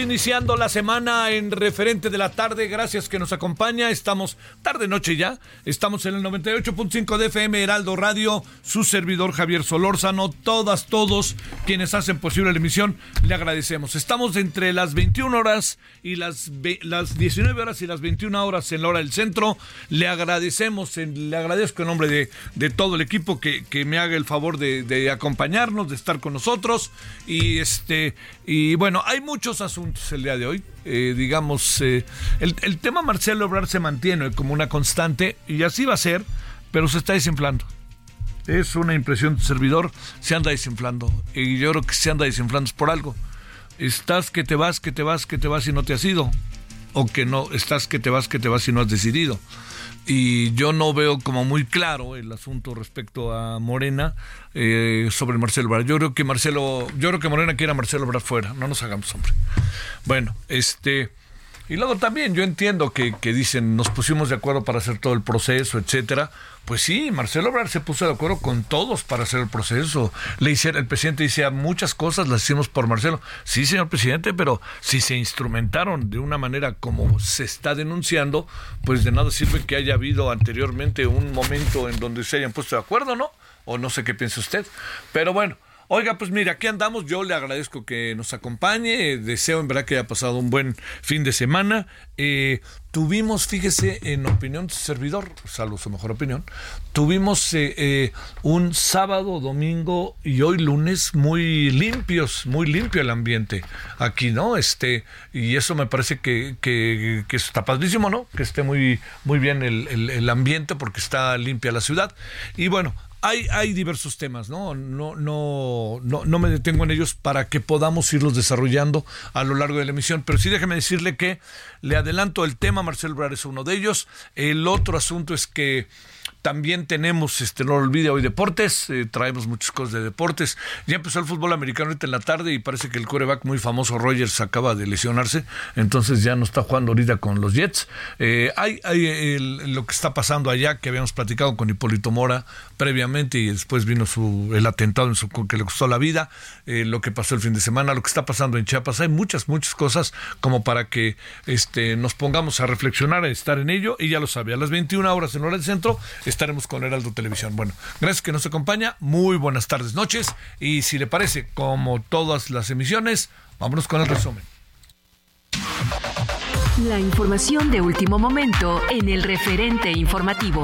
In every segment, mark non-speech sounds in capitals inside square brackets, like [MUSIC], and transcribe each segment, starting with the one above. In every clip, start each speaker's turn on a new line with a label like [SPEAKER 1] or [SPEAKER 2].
[SPEAKER 1] Iniciando la semana en referente de la tarde. Gracias que nos acompaña. Estamos tarde noche ya. Estamos en el 98.5 de FM Heraldo Radio. Su servidor Javier Solórzano. Todas, todos quienes hacen posible la emisión, le agradecemos. Estamos entre las 21 horas y las, las 19 horas y las 21 horas en la hora del centro. Le agradecemos, le agradezco en nombre de, de todo el equipo que, que me haga el favor de, de acompañarnos, de estar con nosotros. Y este, y bueno, hay muchos asuntos el día de hoy. Eh, digamos, eh, el, el tema Marcelo Ebrard se mantiene como una constante y así va a ser, pero se está desinflando. Es una impresión de servidor, se anda desinflando. Y yo creo que se anda desinflando es por algo. Estás que te vas, que te vas, que te vas y no te has ido. O que no, estás que te vas, que te vas y no has decidido. Y yo no veo como muy claro el asunto respecto a Morena eh, sobre Marcelo Ebrard. Yo creo que Marcelo, yo creo que Morena quiere a Marcelo Ebrard fuera. No nos hagamos, hombre. Bueno, este. Y luego también yo entiendo que, que dicen nos pusimos de acuerdo para hacer todo el proceso, etcétera. Pues sí, Marcelo Ebrard se puso de acuerdo con todos para hacer el proceso. Le hicieron, el presidente dice muchas cosas las hicimos por Marcelo. Sí, señor presidente, pero si se instrumentaron de una manera como se está denunciando, pues de nada sirve que haya habido anteriormente un momento en donde se hayan puesto de acuerdo, ¿no? O no sé qué piensa usted. Pero bueno, Oiga, pues mira, aquí andamos. Yo le agradezco que nos acompañe. Deseo en verdad que haya pasado un buen fin de semana. Eh, tuvimos, fíjese, en opinión su servidor, salvo su mejor opinión, tuvimos eh, eh, un sábado, domingo y hoy lunes muy limpios, muy limpio el ambiente aquí, ¿no? Este, y eso me parece que, que, está padrísimo, ¿no? Que esté muy, muy bien el ambiente porque está limpia la ciudad. Y bueno, hay, diversos temas, ¿no? No, no, no, no me detengo en ellos para que podamos irlos desarrollando a lo largo de la emisión. Pero sí déjeme decirle que le adelanto el tema, Marcelo Ebrard es uno de ellos. El otro asunto es que también tenemos, este, no lo olvide, hoy deportes, eh, traemos muchas cosas de deportes. Ya empezó el fútbol americano ahorita en la tarde y parece que el coreback muy famoso Rogers acaba de lesionarse, entonces ya no está jugando ahorita con los Jets. Eh, hay hay lo que está pasando allá, que habíamos platicado con Hipólito Mora previamente y después vino su, el atentado en su, que le costó la vida, eh, lo que pasó el fin de semana, lo que está pasando en Chiapas. Hay muchas, muchas cosas como para que este, nos pongamos a reflexionar, a estar en ello y ya lo sabe, a las 21 horas en hora del centro estaremos con Heraldo Televisión. Bueno, gracias que nos acompaña, muy buenas tardes, noches y si le parece, como todas las emisiones, vámonos con el resumen.
[SPEAKER 2] La información de último momento en el referente informativo.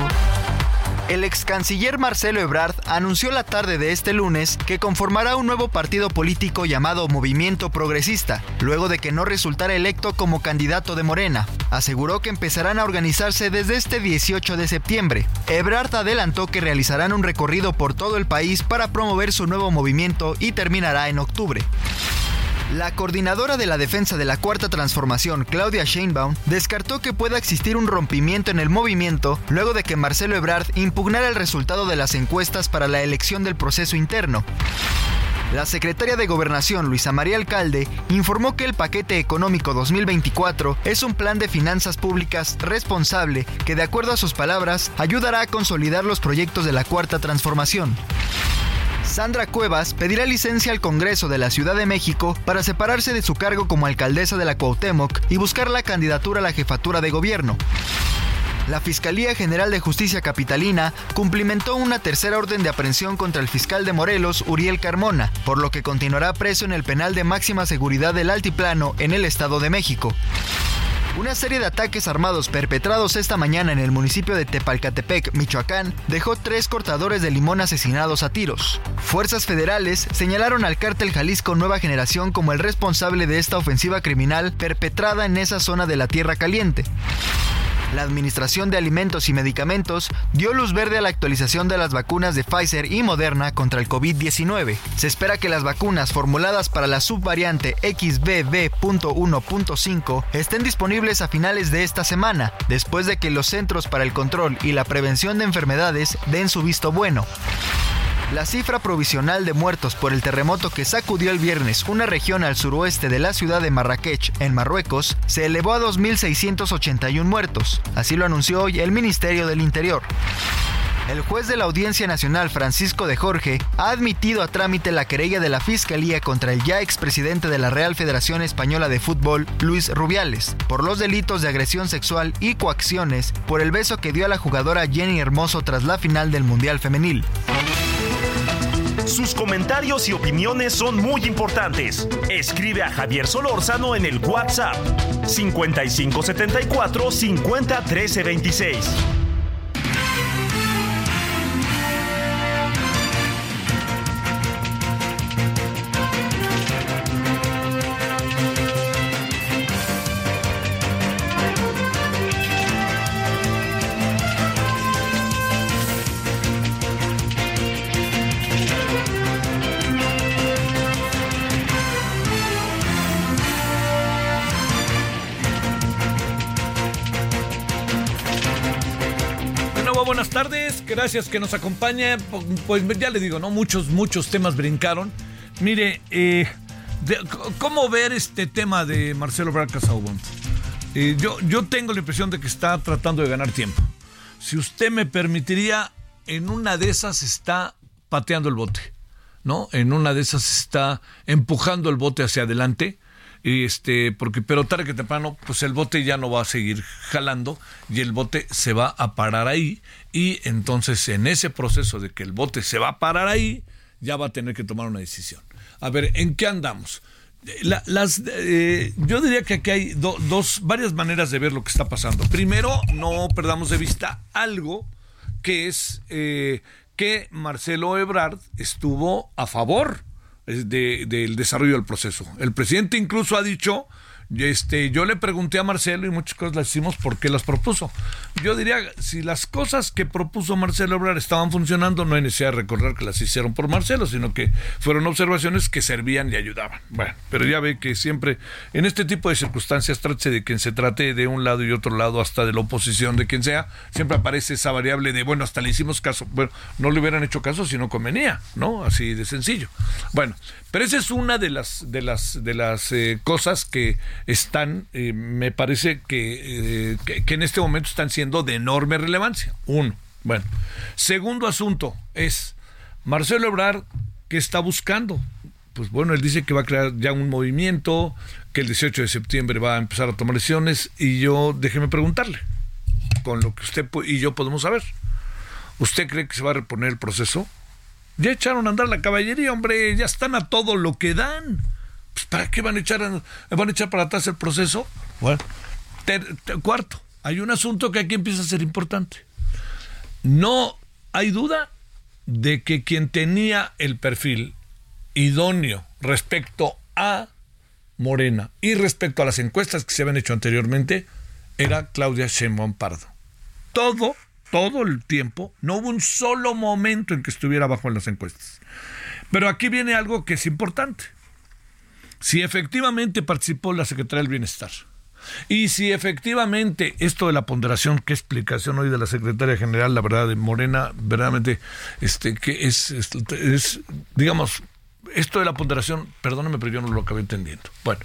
[SPEAKER 3] El ex canciller Marcelo Ebrard anunció la tarde de este lunes que conformará un nuevo partido político llamado Movimiento Progresista, luego de que no resultara electo como candidato de Morena. Aseguró que empezarán a organizarse desde este 18 de septiembre. Ebrard adelantó que realizarán un recorrido por todo el país para promover su nuevo movimiento y terminará en octubre. La coordinadora de la defensa de la Cuarta Transformación, Claudia Sheinbaum, descartó que pueda existir un rompimiento en el movimiento luego de que Marcelo Ebrard impugnara el resultado de las encuestas para la elección del proceso interno. La secretaria de Gobernación, Luisa María Alcalde, informó que el paquete económico 2024 es un plan de finanzas públicas responsable que, de acuerdo a sus palabras, ayudará a consolidar los proyectos de la Cuarta Transformación. Sandra Cuevas pedirá licencia al Congreso de la Ciudad de México para separarse de su cargo como alcaldesa de la Cuauhtémoc y buscar la candidatura a la jefatura de gobierno la Fiscalía General de Justicia Capitalina cumplimentó una tercera orden de aprehensión contra el fiscal de Morelos, Uriel Carmona, por lo que continuará preso en el penal de máxima seguridad del Altiplano en el Estado de México. Una serie de ataques armados perpetrados esta mañana en el municipio de Tepalcatepec, Michoacán, dejó tres cortadores de limón asesinados a tiros. Fuerzas federales señalaron al cártel Jalisco Nueva Generación como el responsable de esta ofensiva criminal perpetrada en esa zona de la Tierra Caliente. La Administración de Alimentos y Medicamentos dio luz verde a la actualización de las vacunas de Pfizer y Moderna contra el COVID-19. Se espera que las vacunas formuladas para la subvariante XBB.1.5 estén disponibles a finales de esta semana, después de que los Centros para el Control y la Prevención de Enfermedades den su visto bueno. La cifra provisional de muertos por el terremoto que sacudió el viernes una región al suroeste de la ciudad de Marrakech, en Marruecos, se elevó a 2.681 muertos. Así lo anunció hoy el Ministerio del Interior. El juez de la Audiencia Nacional, Francisco de Jorge, ha admitido a trámite la querella de la Fiscalía contra el ya expresidente de la Real Federación Española de Fútbol, Luis Rubiales, por los delitos de agresión sexual y coacciones por el beso que dio a la jugadora Jenny Hermoso tras la final del Mundial Femenil.
[SPEAKER 4] Sus comentarios y opiniones son muy importantes. Escribe a Javier Solórzano en el WhatsApp 5574 501326.
[SPEAKER 1] tardes, gracias que nos acompañe. Pues ya le digo, ¿no? Muchos, muchos temas brincaron. Mire, eh, ¿cómo ver este tema de Marcelo Braca eh, yo, yo tengo la impresión de que está tratando de ganar tiempo. Si usted me permitiría, en una de esas está pateando el bote, ¿no? En una de esas está empujando el bote hacia adelante este, porque, pero tarde que temprano, pues el bote ya no va a seguir jalando y el bote se va a parar ahí y entonces en ese proceso de que el bote se va a parar ahí, ya va a tener que tomar una decisión. A ver, ¿en qué andamos? las, eh, yo diría que aquí hay dos, varias maneras de ver lo que está pasando. Primero, no perdamos de vista algo que es eh, que Marcelo Ebrard estuvo a favor del desarrollo del proceso. El presidente incluso ha dicho este, yo le pregunté a Marcelo y muchas cosas las hicimos porque las propuso. Yo diría, si las cosas que propuso Marcelo Obrar estaban funcionando, no hay necesidad de recordar que las hicieron por Marcelo, sino que fueron observaciones que servían y ayudaban. Bueno, pero ya ve que siempre, en este tipo de circunstancias, trate de quien se trate de un lado y otro lado, hasta de la oposición, de quien sea, siempre aparece esa variable de, bueno, hasta le hicimos caso. Bueno, no le hubieran hecho caso si no convenía, ¿no? Así de sencillo. Bueno, pero esa es una de las, de las, de las eh, cosas que están, eh, me parece eh, que, que, en este momento están siendo de enorme relevancia. Uno. Bueno. Segundo asunto es Marcelo Ebrard, ¿qué está buscando? Pues bueno, él dice que va a crear ya un movimiento, que el 18 de septiembre va a empezar a tomar decisiones y yo déjeme preguntarle, con lo que usted y yo podemos saber. ¿Usted cree que se va a reponer el proceso? Ya echaron a andar la caballería, hombre, ya están a todo lo que dan. Pues, ¿Para qué van a echar van a echar para atrás el proceso? Bueno, cuarto, hay un asunto que aquí empieza a ser importante. No hay duda de que quien tenía el perfil idóneo respecto a Morena y respecto a las encuestas que se habían hecho anteriormente era Claudia Sheinbaum Pardo. Todo, todo el tiempo, no hubo un solo momento en que estuviera bajo en las encuestas. Pero aquí viene algo que es importante si efectivamente participó la Secretaría del Bienestar y si efectivamente esto de la ponderación, qué explicación hoy de la Secretaria General, la verdad, de Morena, verdaderamente, este, que es, digamos, esto de la ponderación, perdóname, pero yo no lo acabé entendiendo. Bueno,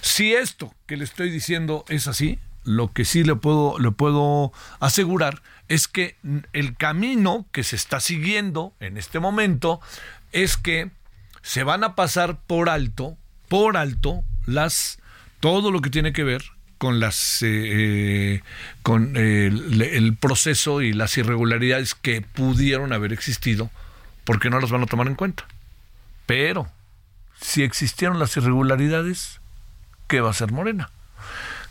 [SPEAKER 1] si esto que le estoy diciendo es así, lo que sí le puedo, le puedo asegurar es que el camino que se está siguiendo en este momento es que se van a pasar por alto, por alto, las todo lo que tiene que ver con las eh, eh, con el proceso y las irregularidades que pudieron haber existido porque no las van a tomar en cuenta. Pero si existieron las irregularidades, ¿qué va a hacer Morena?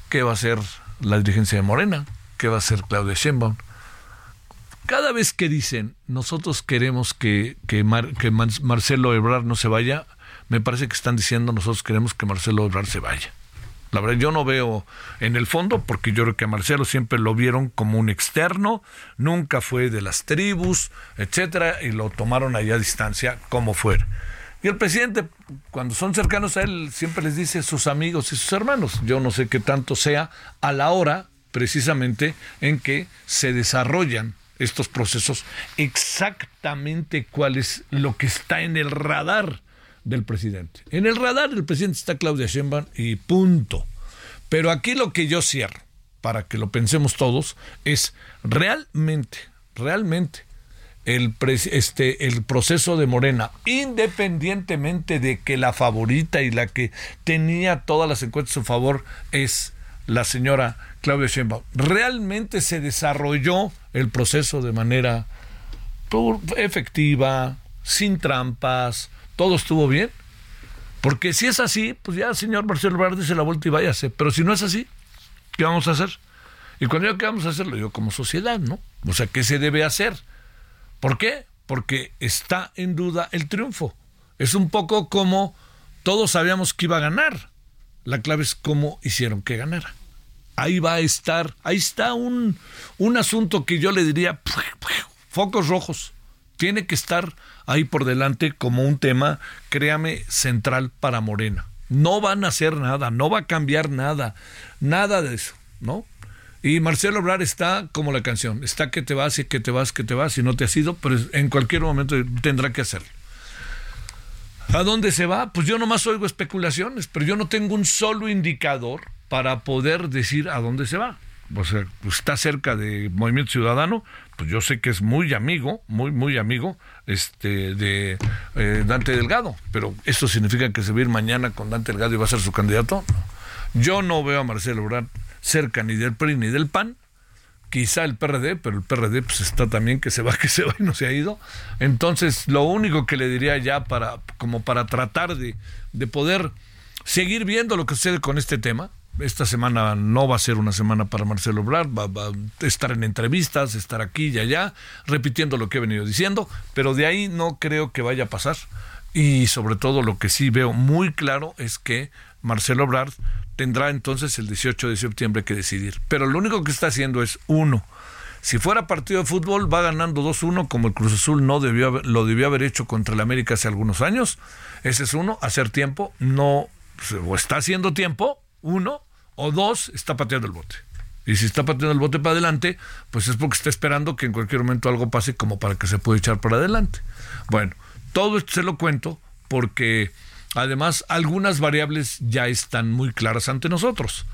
[SPEAKER 1] ¿Qué va a hacer la dirigencia de Morena? ¿Qué va a hacer Claudia Sheinbaum? Cada vez que dicen nosotros queremos que, que, que Marcelo Ebrard no se vaya, me parece que están diciendo nosotros queremos que Marcelo Ebrard se vaya. La verdad, yo no veo en el fondo, porque yo creo que a Marcelo siempre lo vieron como un externo, nunca fue de las tribus, etcétera, y lo tomaron allá a distancia como fuera. Y el presidente, cuando son cercanos a él, siempre les dice sus amigos y sus hermanos. Yo no sé qué tanto sea a la hora, precisamente, en que se desarrollan estos procesos, exactamente cuál es lo que está en el radar del presidente. En el radar del presidente está Claudia Sheinbaum y punto. Pero aquí lo que yo cierro, para que lo pensemos todos, es realmente, realmente el, este, el proceso de Morena, independientemente de que la favorita y la que tenía todas las encuestas a su favor es la señora Claudia Sheinbaum, realmente se desarrolló el proceso de manera efectiva, sin trampas, todo estuvo bien. Porque si es así, pues ya, señor Marcelo Verde se la vuelta y váyase. Pero si no es así, ¿qué vamos a hacer? Y cuando yo, ¿qué vamos a hacer? Lo digo como sociedad, ¿no? O sea, ¿qué se debe hacer? ¿Por qué? Porque está en duda el triunfo. Es un poco como todos sabíamos que iba a ganar. La clave es cómo hicieron que ganara. Ahí va a estar, ahí está un, un asunto que yo le diría, focos rojos. Tiene que estar ahí por delante como un tema, créame, central para Morena. No van a hacer nada, no va a cambiar nada, nada de eso, ¿no? Y Marcelo Obrar está como la canción, está que te vas y que te vas, que te vas, y no te has ido, pero en cualquier momento tendrá que hacerlo. ¿A dónde se va? Pues yo nomás oigo especulaciones, pero yo no tengo un solo indicador para poder decir a dónde se va. O sea, está cerca de Movimiento Ciudadano, pues yo sé que es muy amigo, muy, muy amigo este, de eh, Dante Delgado, pero ¿eso significa que se va a ir mañana con Dante Delgado y va a ser su candidato? Yo no veo a Marcelo Ebrard cerca ni del PRI ni del PAN, quizá el PRD, pero el PRD pues está también que se va, [LAUGHS] que se va y no se ha ido. Entonces, lo único que le diría ya para, como para tratar de, de poder seguir viendo lo que sucede con este tema, esta semana no va a ser una semana para Marcelo Obrar, va, a estar en entrevistas, estar aquí y allá, repitiendo lo que he venido diciendo, pero de ahí no creo que vaya a pasar. Y sobre todo lo que sí veo muy claro es que Marcelo Obrar tendrá entonces el 18 de septiembre que decidir. Pero lo único que está haciendo es uno. Si fuera partido de fútbol, va ganando 2-1 como el Cruz Azul no debió lo debió haber hecho contra el América hace algunos años. Ese es uno, hacer tiempo, no, o está haciendo tiempo, uno, o dos, está pateando el bote. Y si está pateando el bote para adelante, pues es porque está esperando que en cualquier momento algo pase como para que se pueda echar para adelante. Bueno, todo esto se lo cuento porque además algunas variables ya están muy claras ante nosotros.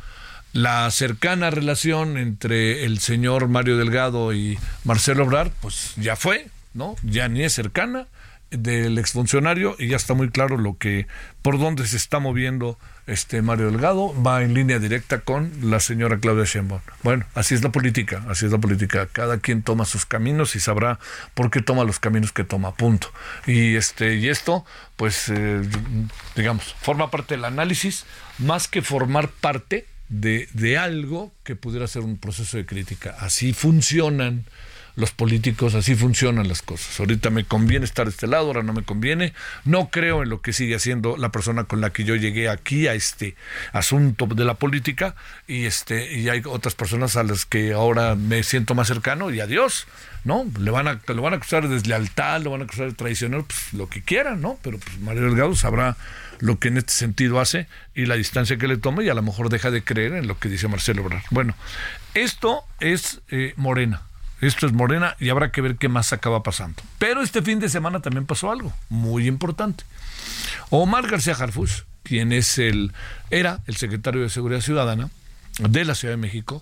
[SPEAKER 1] La cercana relación entre el señor Mario Delgado y Marcelo Obrar, pues ya fue, ¿no? Ya ni es cercana del exfuncionario y ya está muy claro lo que por dónde se está moviendo este Mario Delgado va en línea directa con la señora Claudia Sheinbaum. Bueno, así es la política, así es la política. Cada quien toma sus caminos y sabrá por qué toma los caminos que toma, punto. Y este y esto, pues, eh, digamos, forma parte del análisis más que formar parte de, de algo que pudiera ser un proceso de crítica. Así funcionan los políticos, así funcionan las cosas. Ahorita me conviene estar de este lado, ahora no me conviene. No creo en lo que sigue haciendo la persona con la que yo llegué aquí a este asunto de la política y este y hay otras personas a las que ahora me siento más cercano y adiós, ¿no? Le van a lo van a acusar de deslealtad, lo van a acusar de traicionero, pues lo que quieran, ¿no? Pero pues Mario Delgado sabrá lo que en este sentido hace y la distancia que le toma y a lo mejor deja de creer en lo que dice Marcelo Obrador. Bueno, esto es eh, Morena Esto es Morena y habrá que ver qué más acaba pasando. Pero este fin de semana también pasó algo muy importante. Omar García Harfus, quien es el, era el secretario de Seguridad Ciudadana de la Ciudad de México,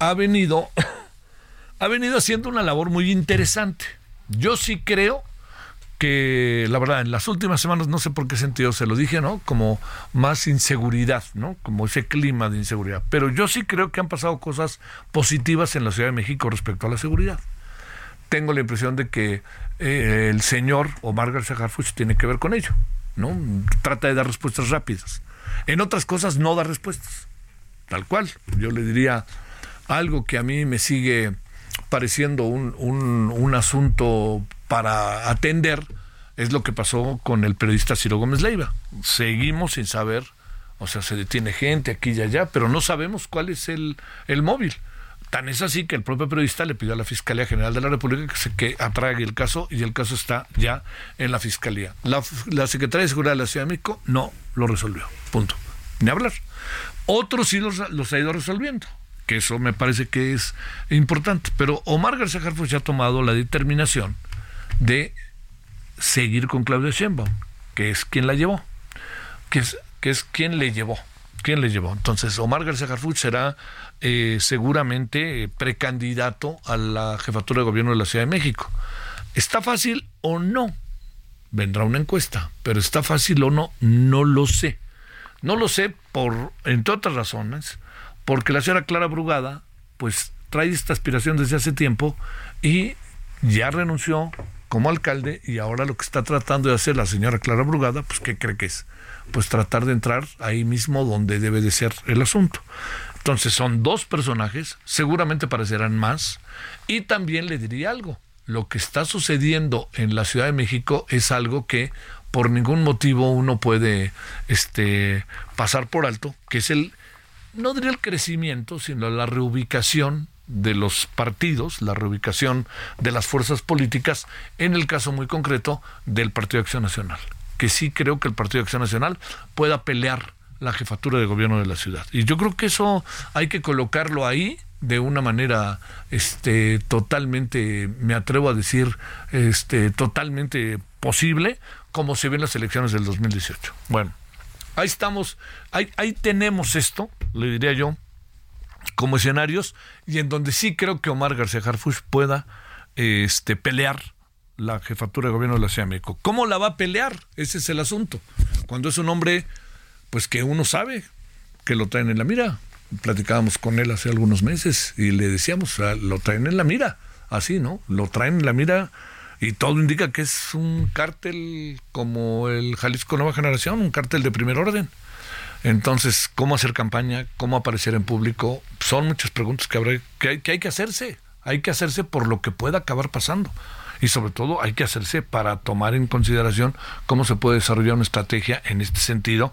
[SPEAKER 1] ha venido, [COUGHS] ha venido haciendo una labor muy interesante. Yo sí creo que la verdad en las últimas semanas no sé por qué sentido se lo dije, ¿no? Como más inseguridad, ¿no? Como ese clima de inseguridad. Pero yo sí creo que han pasado cosas positivas en la Ciudad de México respecto a la seguridad. Tengo la impresión de que eh, el señor Omar García Harfuch tiene que ver con ello, ¿no? Trata de dar respuestas rápidas. En otras cosas no da respuestas. Tal cual. Yo le diría algo que a mí me sigue pareciendo un, un, un asunto para atender es lo que pasó con el periodista Ciro Gómez Leiva. Seguimos sin saber, o sea, se detiene gente aquí y allá, pero no sabemos cuál es el, el móvil. Tan es así que el propio periodista le pidió a la Fiscalía General de la República que, se, que atrague el caso y el caso está ya en la Fiscalía. La, Secretaría de Seguridad de la Ciudad de México no lo resolvió. Punto. Ni hablar. Otros sí los, los ha ido resolviendo que eso me parece que es importante. Pero Omar García Harfuch ya ha tomado la determinación de seguir con Claudia Sheinbaum, que es quien la llevó, que es, que es quien le llevó. ¿Quién le llevó? Entonces, Omar García Harfuch será eh, seguramente precandidato a la jefatura de gobierno de la Ciudad de México. ¿Está fácil o no? Vendrá una encuesta, pero ¿está fácil o no? No lo sé. No lo sé por, entre otras razones, porque la señora Clara Brugada, pues trae esta aspiración desde hace tiempo y ya renunció como alcalde y ahora lo que está tratando de hacer la señora Clara Brugada, pues ¿qué cree que es? Pues tratar de entrar ahí mismo donde debe de ser el asunto. Entonces son dos personajes, seguramente parecerán más, y también le diría algo, lo que está sucediendo en la Ciudad de México es algo que por ningún motivo uno puede este pasar por alto, que es el no diría el crecimiento, sino la reubicación de los partidos, la reubicación de las fuerzas políticas, en el caso muy concreto del Partido de Acción Nacional, que sí creo que el Partido de Acción Nacional pueda pelear la jefatura de gobierno de la ciudad. Y yo creo que eso hay que colocarlo ahí de una manera este totalmente me atrevo a decir este totalmente posible como se ve en las elecciones del 2018. Bueno, ahí estamos, ahí, ahí tenemos esto, le diría yo, como escenarios, y en donde sí creo que Omar García Harfuch pueda este, pelear la jefatura de gobierno de la Ciudad de México. ¿Cómo la va a pelear? Ese es el asunto. Cuando es un hombre, pues que uno sabe que lo traen en la mira. Platicábamos con él hace algunos meses y le decíamos, lo traen en la mira, así, ¿no? Lo traen en la mira y todo indica que es un cártel como el Jalisco Nueva Generación, un cártel de primer orden. Entonces, ¿cómo hacer campaña? ¿Cómo aparecer en público? Son muchas preguntas que, habrá, que, hay, que hay que hacerse. Hay que hacerse por lo que pueda acabar pasando. Y sobre todo hay que hacerse para tomar en consideración cómo se puede desarrollar una estrategia en este sentido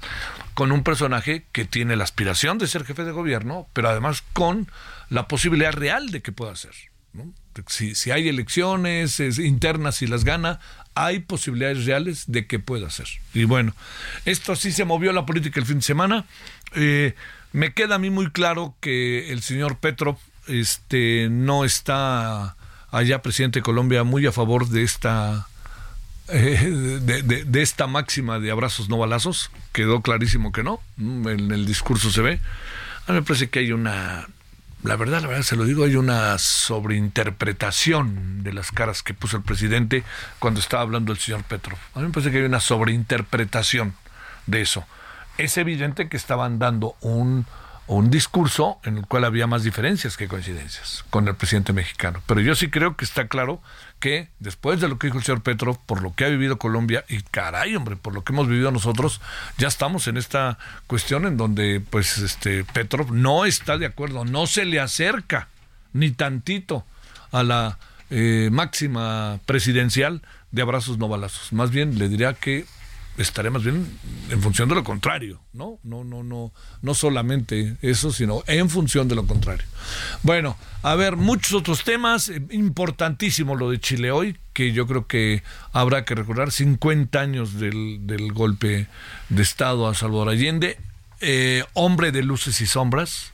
[SPEAKER 1] con un personaje que tiene la aspiración de ser jefe de gobierno, pero además con la posibilidad real de que pueda ser. Si, si, hay elecciones internas y las gana, hay posibilidades reales de que pueda ser. Y bueno, esto sí se movió la política el fin de semana. Eh, me queda a mí muy claro que el señor Petrov este, no está allá, presidente de Colombia, muy a favor de esta [LAUGHS] eh, de, de, de, esta máxima de abrazos no balazos. Quedó clarísimo que no. En el discurso se ve. A mí me parece que hay una la verdad, la verdad, se lo digo, hay una sobreinterpretación de las caras que puso el presidente cuando estaba hablando el señor Petro. A mí me parece que hay una sobreinterpretación de eso. Es evidente que estaban dando un, un discurso en el cual había más diferencias que coincidencias con el presidente mexicano. Pero yo sí creo que está claro que después de lo que dijo el señor Petro, por lo que ha vivido Colombia, y caray, hombre, por lo que hemos vivido nosotros, ya estamos en esta cuestión en donde, pues, este Petro no está de acuerdo, no se le acerca ni tantito a la eh, máxima presidencial de abrazos no balazos. Más bien le diría que estaré más bien en función de lo contrario, ¿no? No, no, no, no solamente eso, sino en función de lo contrario. Bueno, a ver, muchos otros temas, importantísimo lo de Chile hoy, que yo creo que habrá que recordar, 50 años del, del golpe de Estado a Salvador Allende, eh, hombre de luces y sombras,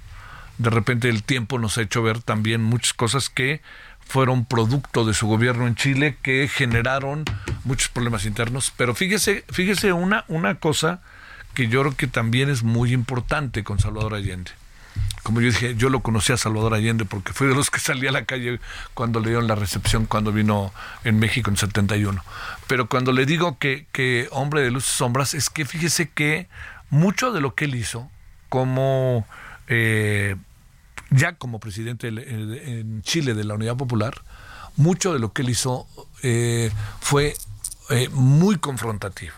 [SPEAKER 1] de repente el tiempo nos ha hecho ver también muchas cosas que fueron producto de su gobierno en Chile que generaron muchos problemas internos. Pero fíjese, fíjese una, una cosa que yo creo que también es muy importante con Salvador Allende. Como yo dije, yo lo conocí a Salvador Allende porque fui de los que salí a la calle cuando le dieron la recepción, cuando vino en México en 71. Pero cuando le digo que, que hombre de luces y sombras, es que fíjese que mucho de lo que él hizo como eh, ya como presidente en Chile de la Unidad Popular, mucho de lo que él hizo eh, fue eh, muy confrontativo.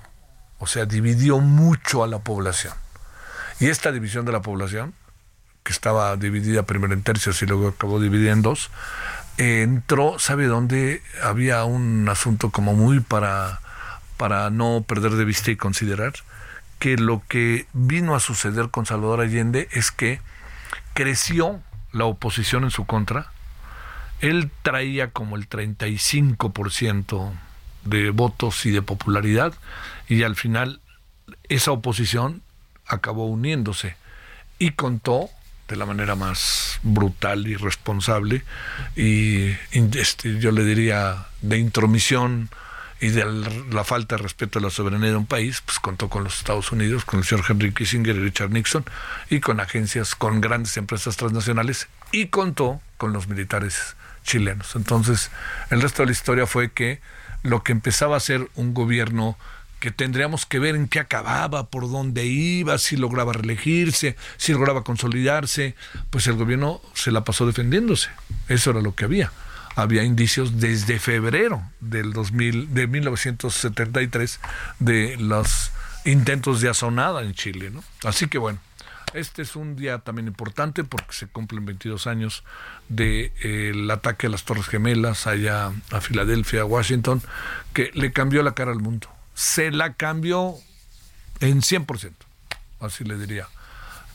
[SPEAKER 1] O sea, dividió mucho a la población. Y esta división de la población, que estaba dividida primero en tercios y luego acabó dividida en dos, entró, ¿sabe dónde? Había un asunto como muy para, para no perder de vista y considerar que lo que vino a suceder con Salvador Allende es que creció la oposición en su contra. Él traía como el 35% de votos y de popularidad y al final esa oposición acabó uniéndose y contó de la manera más brutal y responsable y este, yo le diría de intromisión y de la falta de respeto a la soberanía de un país, pues contó con los Estados Unidos, con el señor Henry Kissinger y Richard Nixon, y con agencias, con grandes empresas transnacionales, y contó con los militares chilenos. Entonces, el resto de la historia fue que lo que empezaba a ser un gobierno que tendríamos que ver en qué acababa, por dónde iba, si lograba reelegirse, si lograba consolidarse, pues el gobierno se la pasó defendiéndose. Eso era lo que había había indicios desde febrero del 2000, de 1973 de los intentos de azonada en Chile. ¿no? Así que bueno, este es un día también importante porque se cumplen 22 años del de, el ataque a las Torres Gemelas allá a Filadelfia, a Washington, que le cambió la cara al mundo. Se la cambió en 100%, así le diría.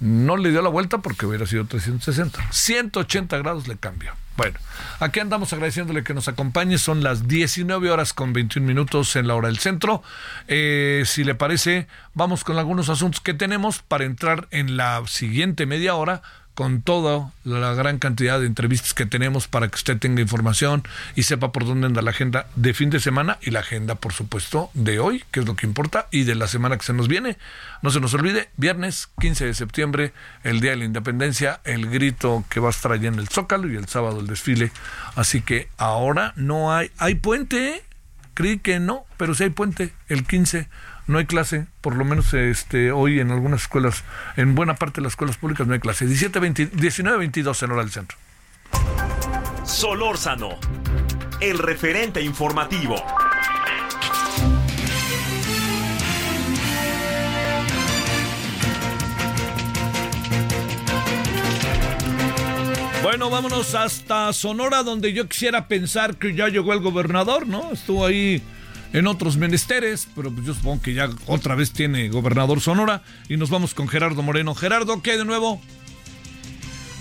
[SPEAKER 1] No le dio la vuelta porque hubiera sido 360. 180 grados le cambió. Bueno, aquí andamos agradeciéndole que nos acompañe. Son las 19 horas con 21 minutos en la hora del centro. Eh, si le parece, vamos con algunos asuntos que tenemos para entrar en la siguiente media hora con toda la gran cantidad de entrevistas que tenemos para que usted tenga información y sepa por dónde anda la agenda de fin de semana y la agenda, por supuesto, de hoy, que es lo que importa, y de la semana que se nos viene. No se nos olvide, viernes 15 de septiembre, el Día de la Independencia, el grito que va a estar allá en el Zócalo y el sábado el desfile. Así que ahora no hay, hay puente, ¿eh? creí que no, pero sí hay puente el 15 no hay clase, por lo menos este hoy en algunas escuelas, en buena parte de las escuelas públicas no hay clase. 17, 19, 22 en hora del centro.
[SPEAKER 4] Solórzano, el referente informativo.
[SPEAKER 1] Bueno, vámonos hasta Sonora, donde yo quisiera pensar que ya llegó el gobernador, ¿no? Estuvo ahí en otros menesteres, pero pues yo supongo que ya otra vez tiene gobernador Sonora y nos vamos con Gerardo Moreno. Gerardo, ¿qué de nuevo?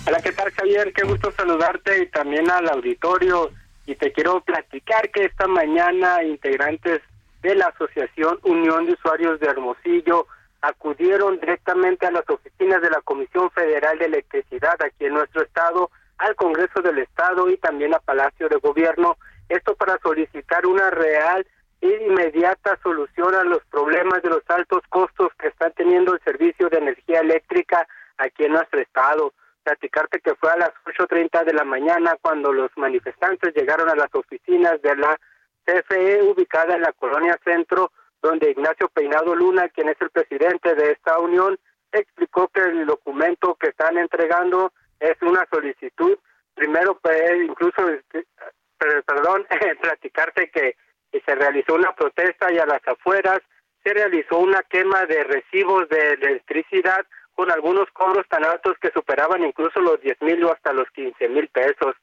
[SPEAKER 5] Hola, ¿qué tal Javier? Qué gusto saludarte y también al auditorio. Y te quiero platicar que esta mañana integrantes de la Asociación Unión de Usuarios de Hermosillo acudieron directamente a las oficinas de la Comisión Federal de Electricidad aquí en nuestro estado, al Congreso del Estado y también a Palacio de Gobierno, esto para solicitar una real inmediata solución a los problemas de los altos costos que está teniendo el servicio de energía eléctrica aquí en nuestro estado. Platicarte que fue a las 8.30 de la mañana cuando los manifestantes llegaron a las oficinas de la CFE ubicada en la colonia Centro, donde Ignacio Peinado Luna, quien es el presidente de esta unión, explicó que el documento que están entregando es una solicitud. Primero, pues, incluso, este, perdón, [LAUGHS] platicarte que y se realizó una protesta y a las afueras se realizó una quema de recibos de electricidad con algunos cobros tan altos que superaban incluso los 10 mil o hasta los 15 mil pesos.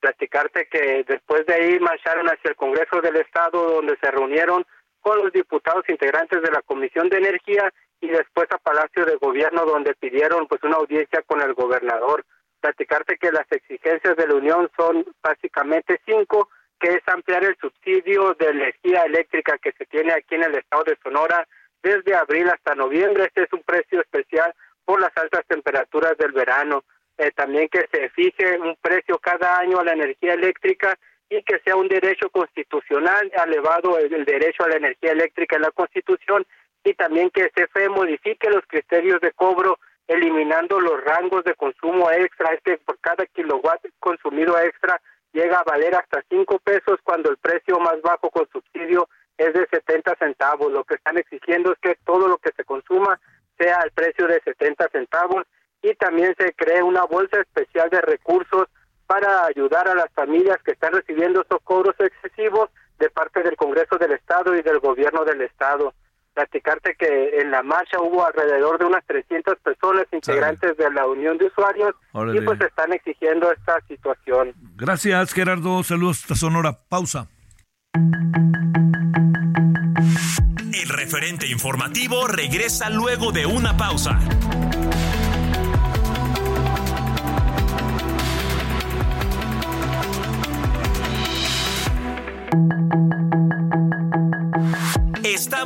[SPEAKER 5] Platicarte que después de ahí marcharon hacia el Congreso del Estado donde se reunieron con los diputados integrantes de la Comisión de Energía y después a Palacio de Gobierno donde pidieron pues una audiencia con el gobernador. Platicarte que las exigencias de la Unión son básicamente cinco que es ampliar el subsidio de energía eléctrica que se tiene aquí en el estado de Sonora desde abril hasta noviembre. Este es un precio especial por las altas temperaturas del verano. eh, también que se fije un precio cada año a la energía eléctrica y que sea un derecho constitucional elevado el, derecho a la energía eléctrica en la Constitución y también que CFE modifique los criterios de cobro eliminando los rangos de consumo extra, este por cada kilowatt consumido extra llega a valer hasta 5 pesos cuando el precio más bajo con subsidio es de 70 centavos. Lo que están exigiendo es que todo lo que se consuma sea al precio de 70 centavos y también se cree una bolsa especial de recursos para ayudar a las familias que están recibiendo estos cobros excesivos de parte del Congreso del Estado y del Gobierno del Estado. Platicarte que en la marcha hubo alrededor de unas 300 personas integrantes de la Unión de Usuarios y pues están exigiendo esta situación.
[SPEAKER 1] Gracias Gerardo, saludos hasta Sonora. Pausa.
[SPEAKER 6] El referente informativo regresa luego de una pausa.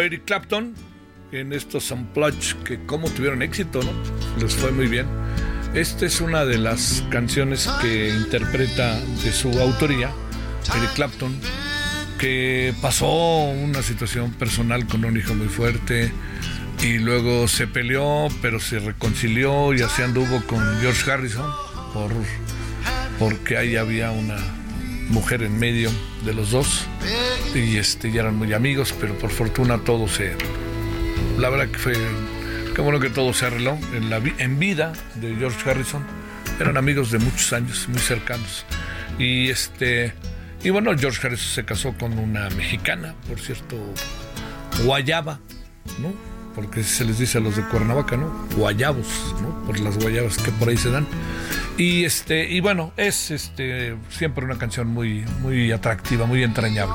[SPEAKER 1] Eric Clapton en estos Unplugged que como tuvieron éxito, ¿no? Les fue muy bien. Esta es una de las canciones que interpreta de su autoría Eric Clapton, que pasó una situación personal con un hijo muy fuerte y luego se peleó, pero se reconcilió y así anduvo con George Harrison por, porque ahí había una mujer en medio de los dos y este ya eran muy amigos, pero por fortuna todo se la verdad que fue qué bueno que todo se arregló en la en vida de George Harrison. Eran amigos de muchos años, muy cercanos. Y este y bueno, George Harrison se casó con una mexicana, por cierto, Guayaba, ¿no? Porque se les dice a los de Cuernavaca, ¿no? Guayabos, ¿no? Por las guayabas que por ahí se dan. Y este, y bueno, es este siempre una canción muy, muy atractiva, muy entrañable.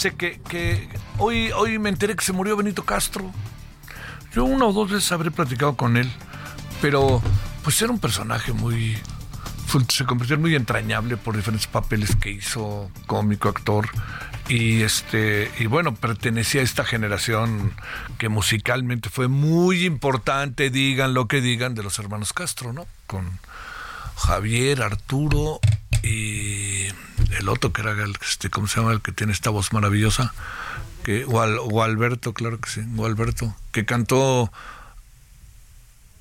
[SPEAKER 1] Que hoy, hoy me enteré que se murió Benito Castro. Yo una o dos veces habré platicado con él, pero pues era un personaje muy... Se convirtió en muy entrañable por diferentes papeles que hizo, cómico, actor. Y este, y bueno, pertenecía a esta generación que musicalmente fue muy importante, digan lo que digan, de los hermanos Castro, ¿no? Con Javier, Arturo y el otro que era el, este, ¿cómo se llama? El que tiene esta voz maravillosa, que, o, o Alberto, claro que sí, o Alberto, que cantó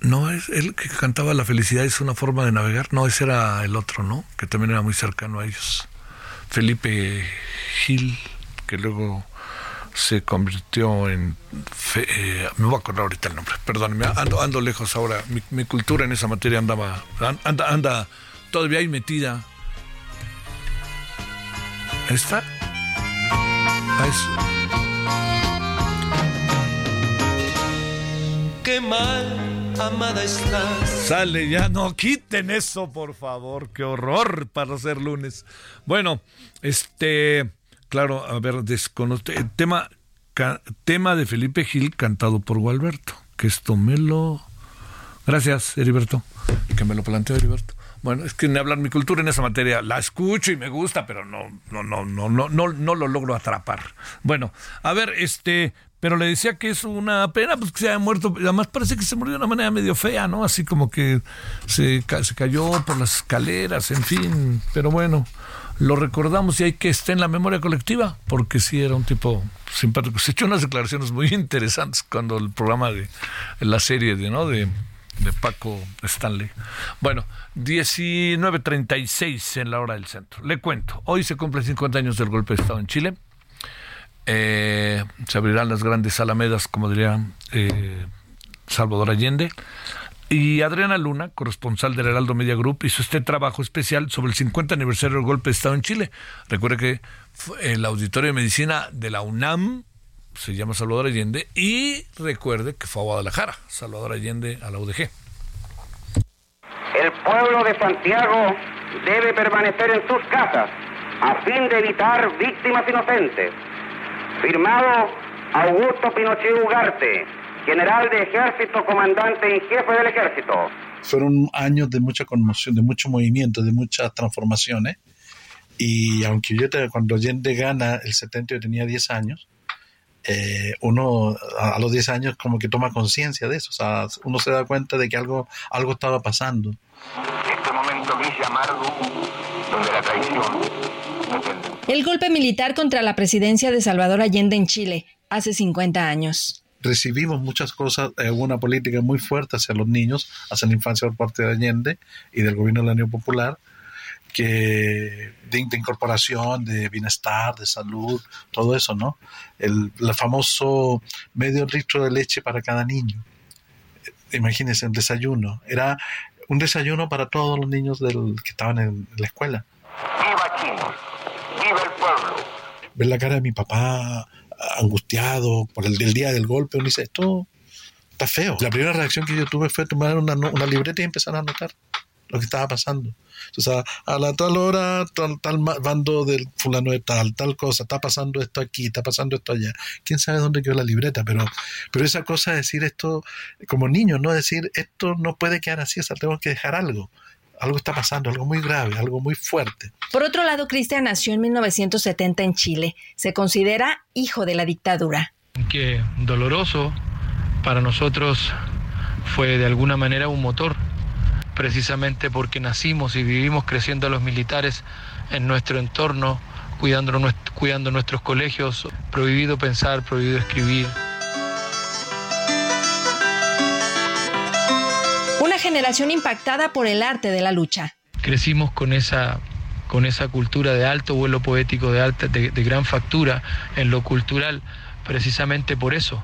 [SPEAKER 1] no es él que cantaba La felicidad es una forma de navegar. No, ese era el otro, ¿no? Que también era muy cercano a ellos. Felipe Gil, que luego se convirtió en... Eh, me voy a acordar ahorita el nombre, perdóneme, ando, ando lejos ahora. Mi, cultura en esa materia andaba, anda, anda todavía ahí metida. ¿Está? Ahí Qué mal amada estás. Sale ya, no quiten eso, por favor, qué horror para ser lunes. Bueno, este, claro, a ver, desconoce, tema, tema de Felipe Gil cantado por Gualberto, que esto me lo... Gracias, Heriberto, que me lo planteó Heriberto. Bueno, es que ni hablar mi cultura en esa materia la escucho y me gusta, pero no, no, no, no, no, no, no lo logro atrapar. Bueno, a ver, este, pero le decía que es una pena pues, que se haya muerto. Además parece que se murió de una manera medio fea, ¿no? Así como que se, se cayó por las escaleras, en fin. Pero bueno, lo recordamos y hay que estar en la memoria colectiva, porque sí era un tipo simpático. Se echó unas declaraciones muy [LAUGHS] interesantes cuando el programa de la serie de, ¿no? de, de Paco Stanley. Bueno, 19.36 en la hora del centro. Le cuento, hoy se cumplen 50 años del golpe de Estado en Chile. Eh, se abrirán las grandes alamedas, como diría eh, Salvador Allende. Y Adriana Luna, corresponsal del Heraldo Media Group, hizo este trabajo especial sobre el 50 aniversario del golpe de Estado en Chile. Recuerde que el auditorio de medicina de la UNAM se llama Salvador Allende y recuerde que fue a Guadalajara, Salvador Allende a la UDG.
[SPEAKER 7] El pueblo de Santiago debe permanecer en sus casas a fin de evitar víctimas inocentes Firmado Augusto Pinochet Ugarte, general de ejército, comandante en jefe del ejército.
[SPEAKER 8] Fueron años de mucha conmoción, de mucho movimiento, de muchas transformaciones. Y aunque yo cuando Allende gana el 70 yo tenía 10 años, eh, uno a, los 10 años como que toma conciencia de eso, o sea, uno se da cuenta de que algo, algo estaba pasando.
[SPEAKER 9] Este momento gris y amargo, donde la traición
[SPEAKER 10] el golpe militar contra la presidencia de Salvador Allende en Chile hace 50 años.
[SPEAKER 8] Recibimos muchas cosas, eh, una política muy fuerte hacia los niños, hacia la infancia por parte de Allende y del gobierno de la Unión Popular, que de, incorporación, de bienestar, de salud, todo eso, ¿no? El, famoso medio litro de leche para cada niño. Imagínense, un desayuno. Era un desayuno para todos los niños del, que estaban en la escuela.
[SPEAKER 9] ¡Viva ¡Viva el pueblo!
[SPEAKER 8] Ver la cara de mi papá angustiado por el, día del golpe, uno dice, esto está feo. La primera reacción que yo tuve fue tomar una, una libreta y empezar a anotar lo que estaba pasando. O sea, a la tal hora, tal, tal bando del fulano de tal, tal cosa, está pasando esto aquí, está pasando esto allá. Quién sabe dónde quedó la libreta, pero, pero esa cosa de decir esto como niño, no decir esto no puede quedar así, o sea, tengo que dejar algo algo está pasando, algo muy grave, algo muy fuerte.
[SPEAKER 10] Por otro lado, Cristian nació en 1970 en Chile. Se considera hijo de la dictadura.
[SPEAKER 11] Que doloroso para nosotros fue de alguna manera un motor, precisamente porque nacimos y vivimos creciendo a los militares en nuestro entorno, cuidando, cuidando nuestros colegios, prohibido pensar, prohibido escribir.
[SPEAKER 10] generación impactada por el arte de la lucha.
[SPEAKER 11] Crecimos con esa con esa cultura de alto vuelo poético, de, alta, de, gran factura en lo cultural, precisamente por eso,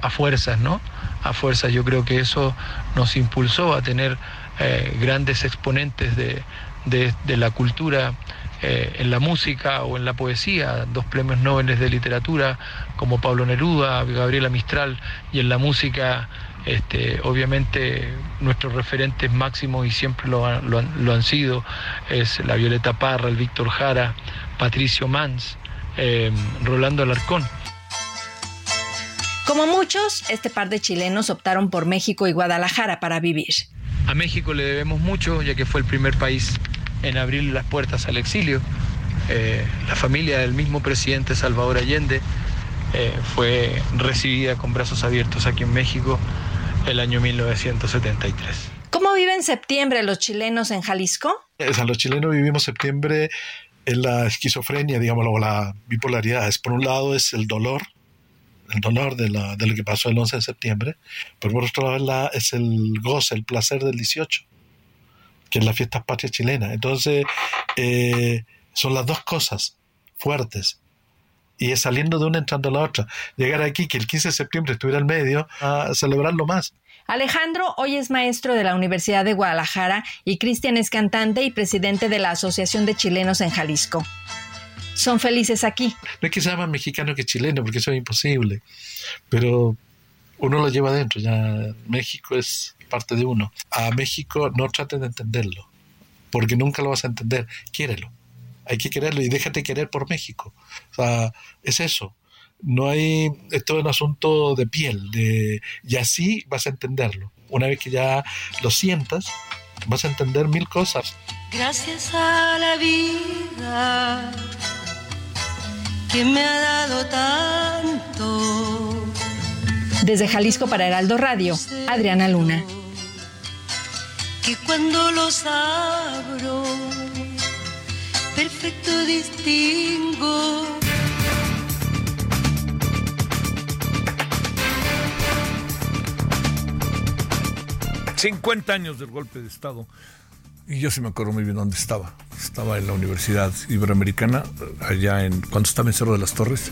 [SPEAKER 11] a fuerzas, ¿no? A fuerzas, yo creo que eso nos impulsó a tener eh, grandes exponentes de, la cultura eh, en la música o en la poesía, dos premios Nobel de literatura como Pablo Neruda, Gabriela Mistral, y en la música este, obviamente nuestros referentes máximos y siempre lo, han sido es la Violeta Parra, el Víctor Jara, Patricio Mans, eh, Rolando Alarcón.
[SPEAKER 10] Como muchos, este par de chilenos optaron por México y Guadalajara para vivir.
[SPEAKER 11] A México le debemos mucho, ya que fue el primer país en abrir las puertas al exilio. Eh, la familia del mismo presidente Salvador Allende eh, fue recibida con brazos abiertos aquí en México el año 1973.
[SPEAKER 10] ¿Cómo viven septiembre los chilenos en Jalisco?
[SPEAKER 8] O sea, los chilenos vivimos septiembre en la esquizofrenia, digamos, o la bipolaridad. Es, por un lado es el dolor, el dolor de, la, de lo que pasó el 11 de septiembre, pero por otro lado es, el goce, el placer del 18, que es la fiesta patria chilena. Entonces, eh, son las dos cosas fuertes. Y es saliendo de una entrando a la otra. Llegar aquí, que el 15 de septiembre estuviera al medio, a celebrarlo más.
[SPEAKER 10] Alejandro hoy es maestro de la Universidad de Guadalajara y Cristian es cantante y presidente de la Asociación de Chilenos en Jalisco. Son felices aquí.
[SPEAKER 8] No es que sea más mexicano que chileno, porque eso es imposible. Pero uno lo lleva adentro, ya México es parte de uno. A México no trates de entenderlo, porque nunca lo vas a entender. Quiérelo. Hay que quererlo y déjate querer por México. O sea, es eso no hay, esto es un asunto de piel, de, y así vas a entenderlo. Una vez que ya lo sientas, vas a entender mil cosas.
[SPEAKER 6] Gracias a la vida que me ha dado tanto.
[SPEAKER 10] Desde Jalisco para Heraldo Radio, Adriana Luna.
[SPEAKER 6] Que cuando los abro, perfecto distingo
[SPEAKER 1] 50 años del golpe de Estado. Y yo sí me acuerdo muy bien dónde estaba. Estaba en la Universidad Iberoamericana, allá en cuando estaba en Cerro de las Torres.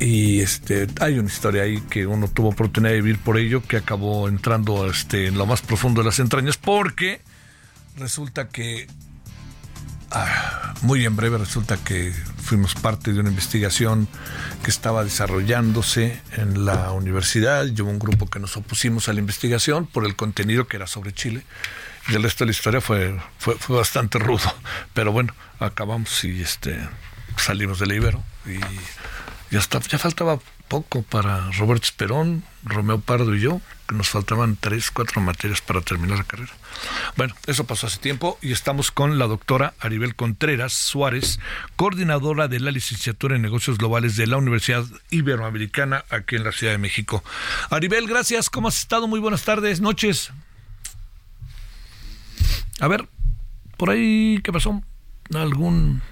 [SPEAKER 1] Y este, hay una historia ahí que uno tuvo oportunidad de vivir por ello, que acabó entrando este, en lo más profundo de las entrañas, porque resulta que Ah, muy en breve resulta que fuimos parte de una investigación que estaba desarrollándose en la universidad. Yo un grupo que nos opusimos a la investigación por el contenido que era sobre Chile. Y el resto de la historia fue, fue, bastante rudo. Pero bueno, acabamos y este salimos del Ibero. Y ya, está, ya faltaba poco para Roberto Esperón, Romeo Pardo y yo, que nos faltaban tres, cuatro materias para terminar la carrera. Bueno, eso pasó hace tiempo y estamos con la doctora Aribel Contreras Suárez, coordinadora de la licenciatura en negocios globales de la Universidad Iberoamericana aquí en la Ciudad de México. Aribel, gracias, ¿cómo has estado? Muy buenas tardes, noches. A ver, por ahí, ¿qué pasó? ¿Algún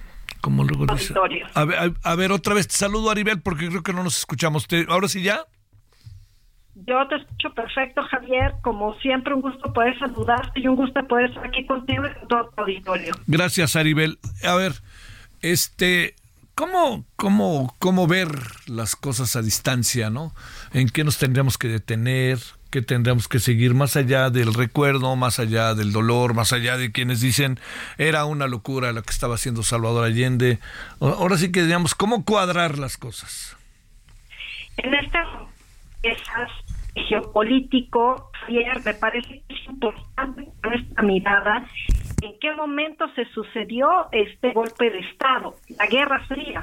[SPEAKER 1] como luego dice. A ver, a, ver, otra vez te saludo, Aribel, porque creo que no nos escuchamos. ¿Ahora sí ya?
[SPEAKER 12] Yo te escucho perfecto, Javier. Como siempre, un gusto poder saludarte y un gusto poder estar aquí contigo y con todo tu auditorio.
[SPEAKER 1] Gracias, Aribel. A ver, este, ¿cómo, cómo, cómo ver las cosas a distancia, no? ¿En qué nos tendríamos que detener? Que tendríamos que seguir más allá del recuerdo, más allá del dolor, más allá de quienes dicen era una locura lo que estaba haciendo Salvador Allende. Ahora sí que digamos, ¿cómo cuadrar las cosas?
[SPEAKER 12] En este geopolítico, me parece que es importante esta mirada en qué momento se sucedió este golpe de Estado, la Guerra Fría.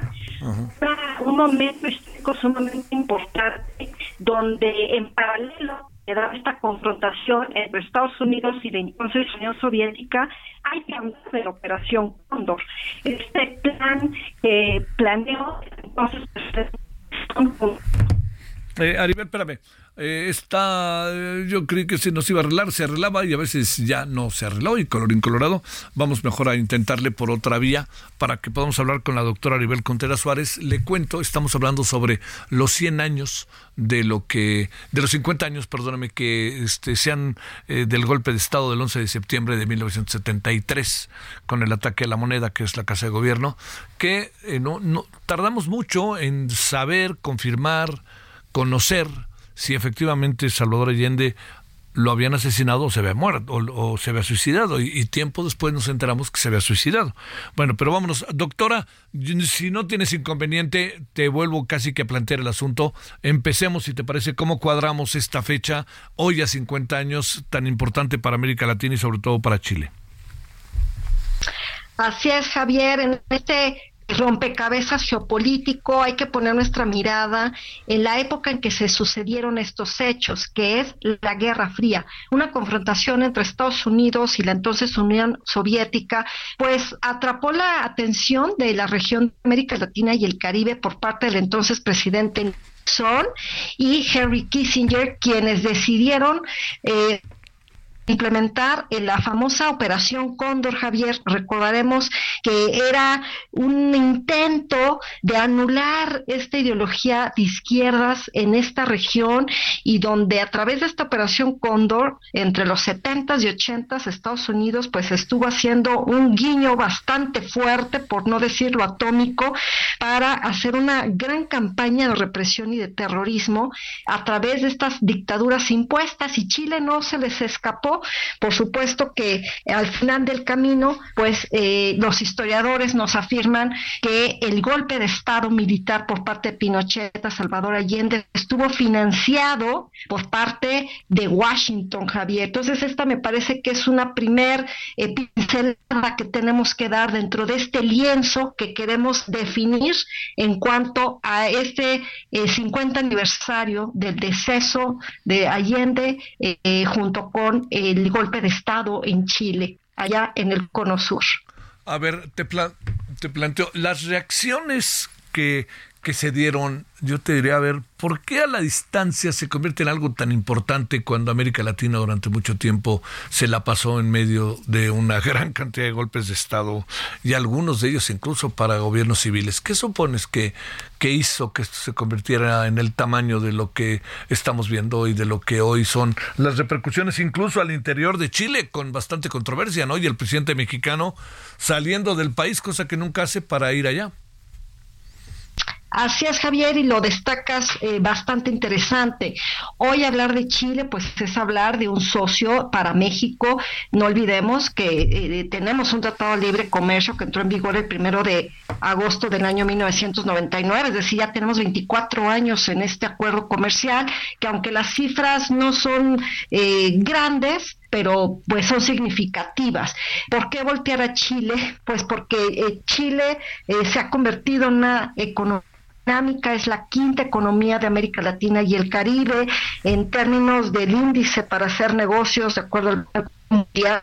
[SPEAKER 12] Un momento histórico sumamente importante donde en paralelo da esta confrontación entre Estados Unidos y la entonces Unión Soviética, hay que hablar de la Operación Cóndor. Este plan que planeó entonces
[SPEAKER 1] eh, espérame. Eh, está, eh, yo creí que se nos iba a arreglar, se arreglaba y a veces ya no se arregló y color incolorado. Vamos mejor a intentarle por otra vía para que podamos hablar con la doctora Aribel Contreras Suárez. Le cuento, estamos hablando sobre los 100 años de lo que, de los 50 años, perdóname, que este, sean eh, del golpe de Estado del 11 de septiembre de 1973 con el ataque a la moneda, que es la Casa de Gobierno, que no, no tardamos mucho en saber, confirmar, conocer si efectivamente Salvador Allende lo habían asesinado o se había muerto o, se había suicidado y, tiempo después nos enteramos que se había suicidado. Bueno, pero vámonos, doctora, si no tienes inconveniente, te vuelvo casi que a plantear el asunto. Empecemos, si te parece, cómo cuadramos esta fecha hoy a 50 años tan importante para América Latina y sobre todo para Chile.
[SPEAKER 12] Así es, Javier, en este rompecabezas geopolítico, hay que poner nuestra mirada en la época en que se sucedieron estos hechos, que es la Guerra Fría, una confrontación entre Estados Unidos y la entonces Unión Soviética, pues atrapó la atención de la región de América Latina y el Caribe por parte del entonces presidente Nixon y Henry Kissinger, quienes decidieron eh, implementar en la famosa operación Cóndor Javier. Recordaremos que era un intento de anular esta ideología de izquierdas en esta región y donde a través de esta operación Cóndor entre los 70s y 80s Estados Unidos pues estuvo haciendo un guiño bastante fuerte, por no decirlo atómico, para hacer una gran campaña de represión y de terrorismo a través de estas dictaduras impuestas y Chile no se les escapó por supuesto que al final del camino, pues eh, los historiadores nos afirman que el golpe de Estado militar por parte de Pinochet a Salvador Allende estuvo financiado por parte de Washington, Javier. Entonces, esta me parece que es una primer eh, pincelada que tenemos que dar dentro de este lienzo que queremos definir en cuanto a este 50 eh, aniversario del deceso de Allende junto con el golpe de Estado en Chile, allá en el Cono Sur.
[SPEAKER 1] A ver, te, te planteo, las reacciones que que se dieron, yo te diría, a ver, ¿por qué a la distancia se convierte en algo tan importante cuando América Latina durante mucho tiempo se la pasó en medio de una [LAUGHS] gran cantidad de golpes de Estado y algunos de ellos incluso para gobiernos civiles? ¿Qué supones que, que hizo que esto se convirtiera en el tamaño de lo que estamos viendo hoy, de lo que hoy son las repercusiones incluso al interior de Chile con bastante controversia, ¿no? Y el presidente mexicano saliendo del país, cosa que nunca hace para ir allá.
[SPEAKER 12] Así es, Javier, y lo destacas eh, bastante interesante. Hoy hablar de Chile, pues es hablar de un socio para México. No olvidemos que eh, tenemos un tratado de libre comercio que entró en vigor el primero de agosto del año 1999, es decir, ya tenemos 24 años en este acuerdo comercial, que aunque las cifras no son eh, grandes, pero pues son significativas. ¿Por qué voltear a Chile? Pues porque Chile se ha convertido en una economía es la quinta economía de América Latina y el Caribe en términos del índice para hacer negocios, de acuerdo al Banco Mundial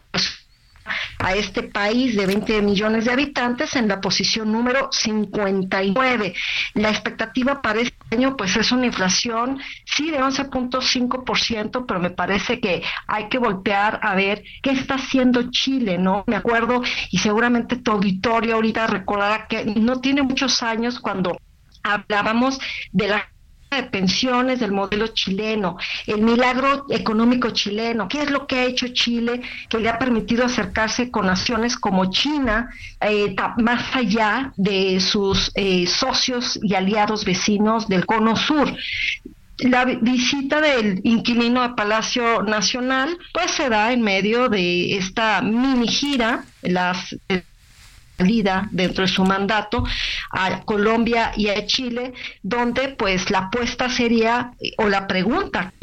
[SPEAKER 12] a este país de 20 millones de habitantes en la posición número 59. La expectativa para este año pues es una inflación sí de 11.5%, pero me parece que hay que voltear a ver qué está haciendo Chile, ¿no? Me acuerdo y seguramente tu auditorio ahorita recordará que no tiene muchos años cuando hablábamos de la de pensiones del modelo chileno, el milagro económico chileno, qué es lo que ha hecho Chile que le ha permitido acercarse con naciones como China, eh, más allá de sus eh, socios y aliados vecinos del cono sur. La visita del inquilino a Palacio Nacional pues se da en medio de esta mini gira, las salida dentro de su mandato a Colombia y a Chile, donde pues la apuesta sería, o la pregunta,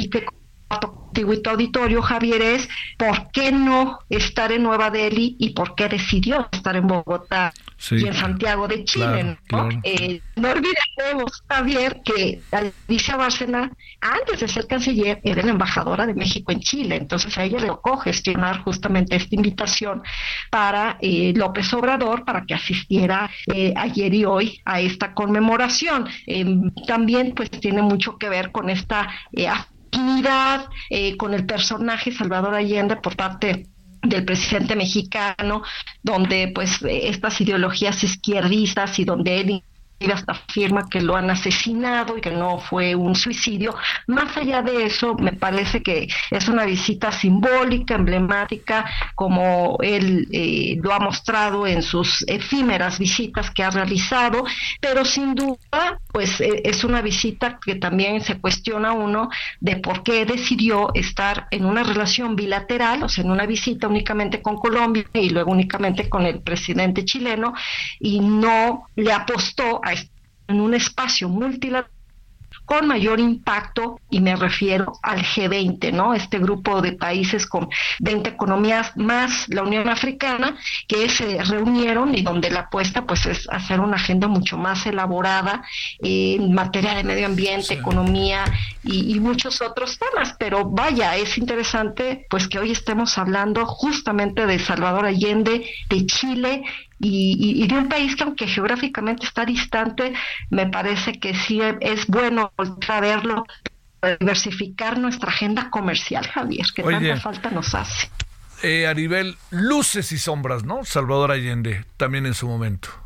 [SPEAKER 12] auditorio, Javier, es ¿por qué no estar en Nueva Delhi y por qué decidió estar en Bogotá y en Santiago de Chile? ¿no? Eh, no olvidemos, Javier, que Alicia Bárcena, antes de ser canciller, era la embajadora de México en Chile, entonces a ella le tocó gestionar justamente esta invitación para eh, López Obrador para que asistiera eh, ayer y hoy a esta conmemoración. también pues tiene mucho que ver con esta eh, con el personaje Salvador Allende por parte del presidente mexicano, donde pues estas ideologías izquierdistas y donde él afirma que lo han asesinado y que no fue un suicidio. Más allá de eso, me parece que es una visita simbólica, emblemática, como él eh, lo ha mostrado en sus efímeras visitas que ha realizado, pero sin duda, pues eh, es una visita que también se cuestiona uno de por qué decidió estar en una relación bilateral, o sea, en una visita únicamente con Colombia y luego únicamente con el presidente chileno, y no le apostó a en un espacio multilateral con mayor impacto y me refiero al G20, ¿no? Este grupo de países con 20 economías más la Unión Africana que se reunieron y donde la apuesta pues es hacer una agenda mucho más elaborada en materia de medio ambiente, economía y, y muchos otros temas, pero vaya, es interesante pues que hoy estemos hablando justamente de Salvador Allende, de Chile y, de un país que aunque geográficamente está distante, me parece que sí es bueno volver a verlo, diversificar nuestra agenda comercial, Javier, que tanta falta nos hace.
[SPEAKER 1] Eh, a nivel luces y sombras, ¿no? Salvador Allende, también en su momento.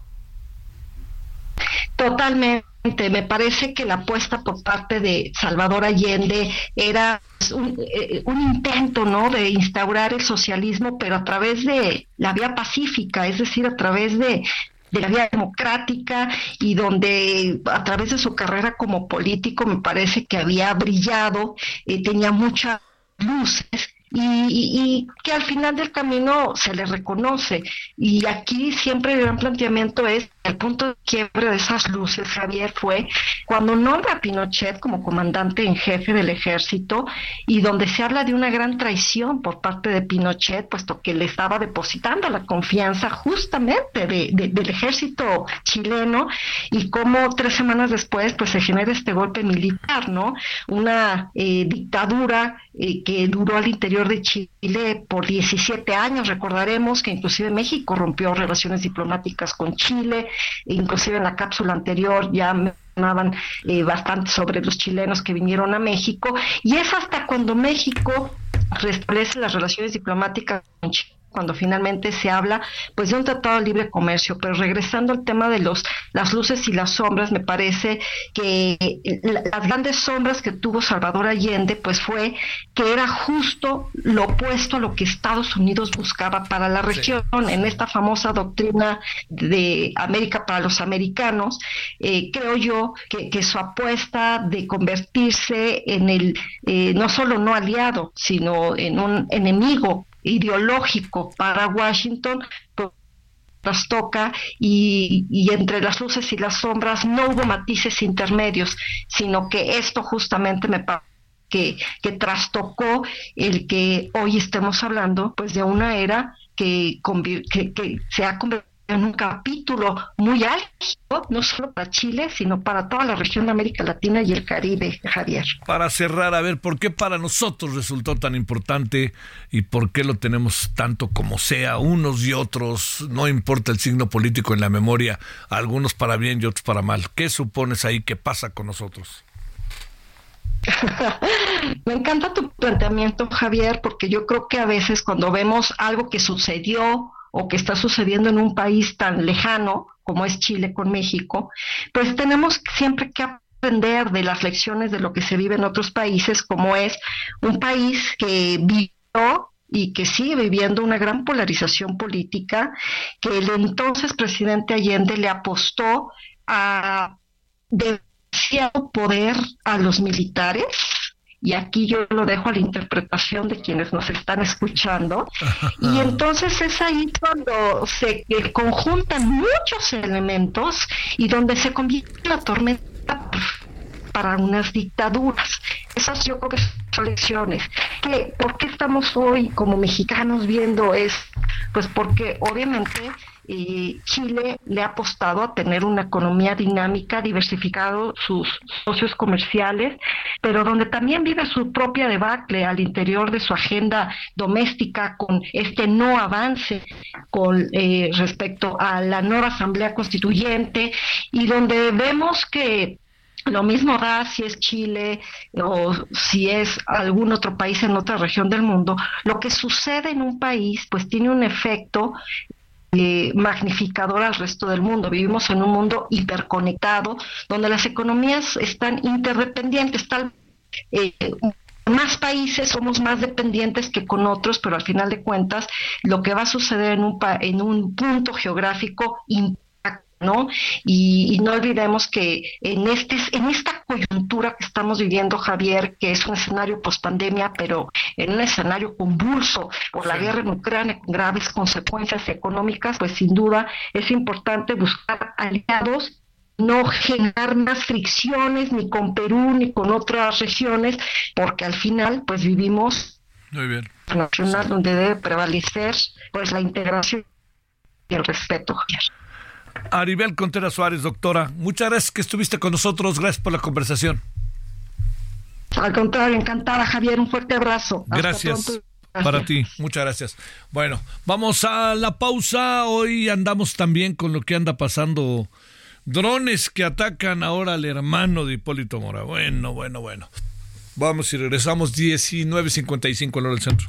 [SPEAKER 12] Totalmente. Me parece que la apuesta por parte de Salvador Allende era un, eh, un, intento, ¿no? De instaurar el socialismo, pero a través de la vía pacífica, es decir, a través de, de la vía democrática y donde a través de su carrera como político me parece que había brillado, eh, tenía muchas luces y, que al final del camino se le reconoce. Y aquí siempre el gran planteamiento es el punto de quiebre de esas luces, Javier, fue cuando nombra a Pinochet como comandante en jefe del ejército y donde se habla de una gran traición por parte de Pinochet, puesto que le estaba depositando la confianza justamente del ejército chileno y como tres semanas después pues se genera este golpe militar, ¿no? Una eh, dictadura eh, que duró al interior de Chile por 17 años, recordaremos que inclusive México rompió relaciones diplomáticas con Chile, inclusive en la cápsula anterior ya mencionaban eh, bastante sobre los chilenos que vinieron a México, y es hasta cuando México restablece las relaciones diplomáticas con Chile cuando finalmente se habla pues de un tratado de libre comercio, pero regresando al tema de los las luces y las sombras, me parece que las grandes sombras que tuvo Salvador Allende pues fue que era justo lo opuesto a lo que Estados Unidos buscaba para la región. En esta famosa doctrina de América para los americanos, eh, creo yo que, que, su apuesta de convertirse en el eh, no solo no aliado, sino en un enemigo ideológico para Washington pues, trastoca y, y, entre las luces y las sombras no hubo matices intermedios, sino que esto justamente me parece que, que trastocó el que hoy estemos hablando pues de una era que, que, que se ha convertido en un capítulo muy álgido, no solo para Chile, sino para toda la región de América Latina y el Caribe, Javier.
[SPEAKER 1] Para cerrar, a ver, ¿por qué para nosotros resultó tan importante y por qué lo tenemos tanto como sea, unos y otros, no importa el signo político en la memoria, algunos para bien y otros para mal? ¿Qué supones ahí que pasa con nosotros? [LAUGHS]
[SPEAKER 12] Me encanta tu planteamiento, Javier, porque yo creo que a veces cuando vemos algo que sucedió o que está sucediendo en un país tan lejano como es Chile con México, pues tenemos siempre que aprender de las lecciones de lo que se vive en otros países, como es un país que vivió y que sigue viviendo una gran polarización política, que el entonces presidente Allende le apostó a demasiado poder a los militares, y aquí yo lo dejo a la interpretación de quienes nos están escuchando. [LAUGHS] Y entonces es ahí cuando se conjuntan muchos elementos y donde se convierte la tormenta para unas dictaduras. Esas yo creo que son lecciones. Que, ¿Por qué estamos hoy como mexicanos viendo es Pues porque obviamente y Chile le ha apostado a tener una economía dinámica, diversificado sus socios comerciales, pero donde también vive su propia debacle al interior de su agenda doméstica con este no avance con eh, respecto a la nueva asamblea constituyente y donde vemos que lo mismo da si es Chile o si es algún otro país en otra región del mundo. Lo que sucede en un país pues tiene un efecto eh, magnificador al resto del mundo. Vivimos en un mundo hiperconectado, donde las economías están interdependientes, tal eh, más países somos más dependientes que con otros, pero al final de cuentas lo que va a suceder en un, en un punto geográfico ¿no? Y, no olvidemos que en, este, en esta coyuntura que estamos viviendo, Javier, que es un escenario post-pandemia, pero en un escenario convulso por la guerra en Ucrania con graves consecuencias económicas, pues sin duda es importante buscar aliados no generar más fricciones ni con Perú ni con otras regiones, porque al final pues vivimos
[SPEAKER 1] Muy bien.
[SPEAKER 12] nacional donde debe prevalecer pues la integración y el respeto.
[SPEAKER 1] Aribel Contreras Suárez, doctora, muchas gracias que estuviste con nosotros, gracias por la conversación.
[SPEAKER 12] Al contrario, encantada Javier, un fuerte abrazo. Hasta
[SPEAKER 1] Gracias.
[SPEAKER 12] pronto.
[SPEAKER 1] Para ti, muchas gracias. Bueno, vamos a la pausa. Hoy andamos también con lo que anda pasando. Drones que atacan ahora al hermano de Hipólito Mora. Bueno, bueno, bueno. Vamos y regresamos 19.55 en hora del centro.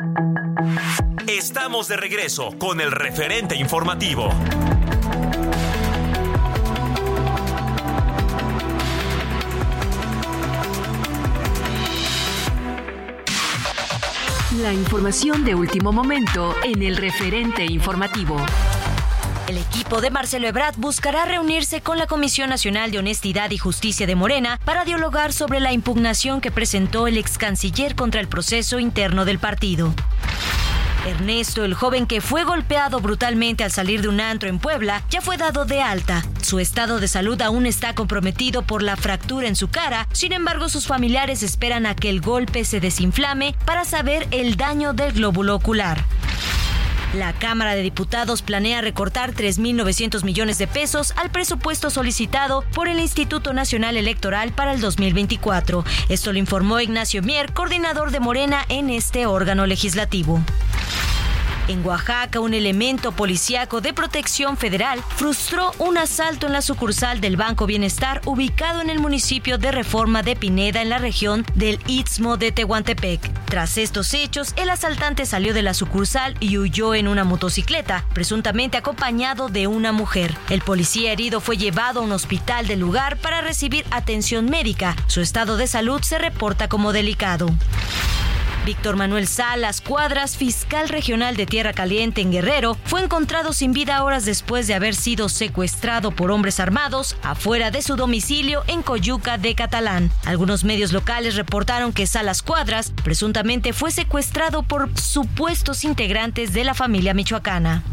[SPEAKER 4] Estamos de regreso con el referente informativo.
[SPEAKER 2] La información de último momento en el referente informativo.
[SPEAKER 13] El equipo de Marcelo Ebrard buscará reunirse con la Comisión Nacional de Honestidad y Justicia de Morena para dialogar sobre la impugnación que presentó el ex canciller contra el proceso interno del partido. Ernesto, el joven que fue golpeado brutalmente al salir de un antro en Puebla, ya fue dado de alta. Su estado de salud aún está comprometido por la fractura en su cara, sin embargo sus familiares esperan a que el golpe se desinflame para saber el daño del glóbulo ocular. La Cámara de Diputados planea recortar 3.900 millones de pesos al presupuesto solicitado por el Instituto Nacional Electoral para el 2024. Esto lo informó Ignacio Mier, coordinador de Morena en este órgano legislativo. En Oaxaca, un elemento policíaco de protección federal frustró un asalto en la sucursal del Banco Bienestar ubicado en el municipio de Reforma de Pineda en la región del Istmo de Tehuantepec. Tras estos hechos, el asaltante salió de la sucursal y huyó en una motocicleta, presuntamente acompañado de una mujer. El policía herido fue llevado a un hospital del lugar para recibir atención médica. Su estado de salud se reporta como delicado. Víctor Manuel Salas Cuadras, fiscal regional de Tierra Caliente en Guerrero, fue encontrado sin vida horas después de haber sido secuestrado por hombres armados afuera de su domicilio en Coyuca de Catalán. Algunos medios locales reportaron que Salas Cuadras presuntamente fue secuestrado por supuestos integrantes de la familia michoacana.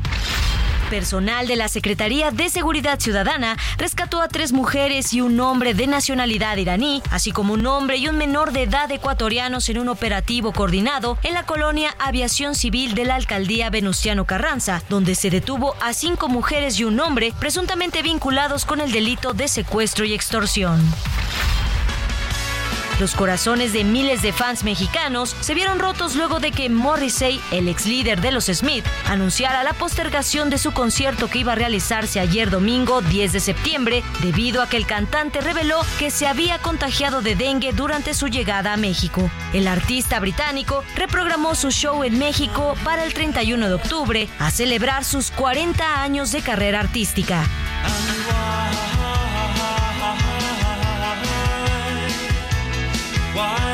[SPEAKER 13] Personal de la Secretaría de Seguridad Ciudadana rescató a tres mujeres y un hombre de nacionalidad iraní, así como un hombre y un menor de edad ecuatorianos en un operativo coordinado en la colonia Aviación Civil de la alcaldía Venustiano Carranza, donde se detuvo a cinco mujeres y un hombre presuntamente vinculados con el delito de secuestro y extorsión. Los corazones de miles de fans mexicanos se vieron rotos luego de que Morrissey, el ex líder de los Smith, anunciara la postergación de su concierto que iba a realizarse ayer domingo 10 de septiembre debido a que el cantante reveló que se había contagiado de dengue durante su llegada a México. El artista británico reprogramó su show en México para el 31 de octubre a celebrar sus 40 años de carrera artística.
[SPEAKER 6] Why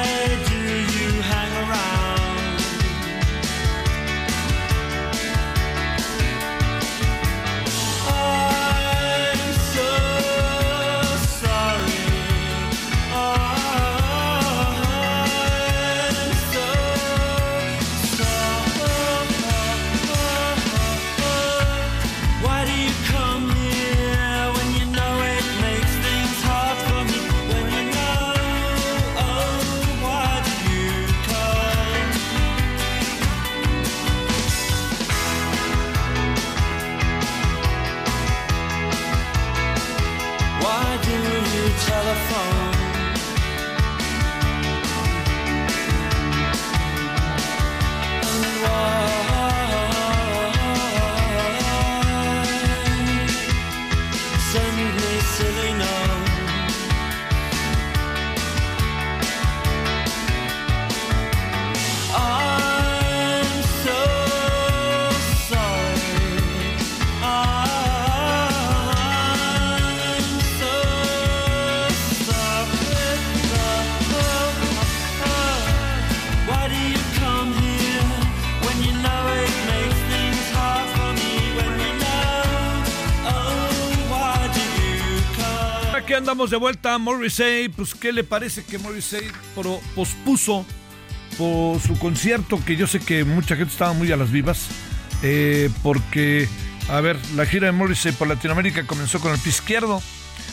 [SPEAKER 1] andamos de vuelta, Morrissey. Pues, ¿qué le parece que Morrissey pro- pospuso por su concierto? Que yo sé que mucha gente estaba muy a las vivas. eh, porque, a ver, la gira de Morrissey por Latinoamérica comenzó con el pie izquierdo.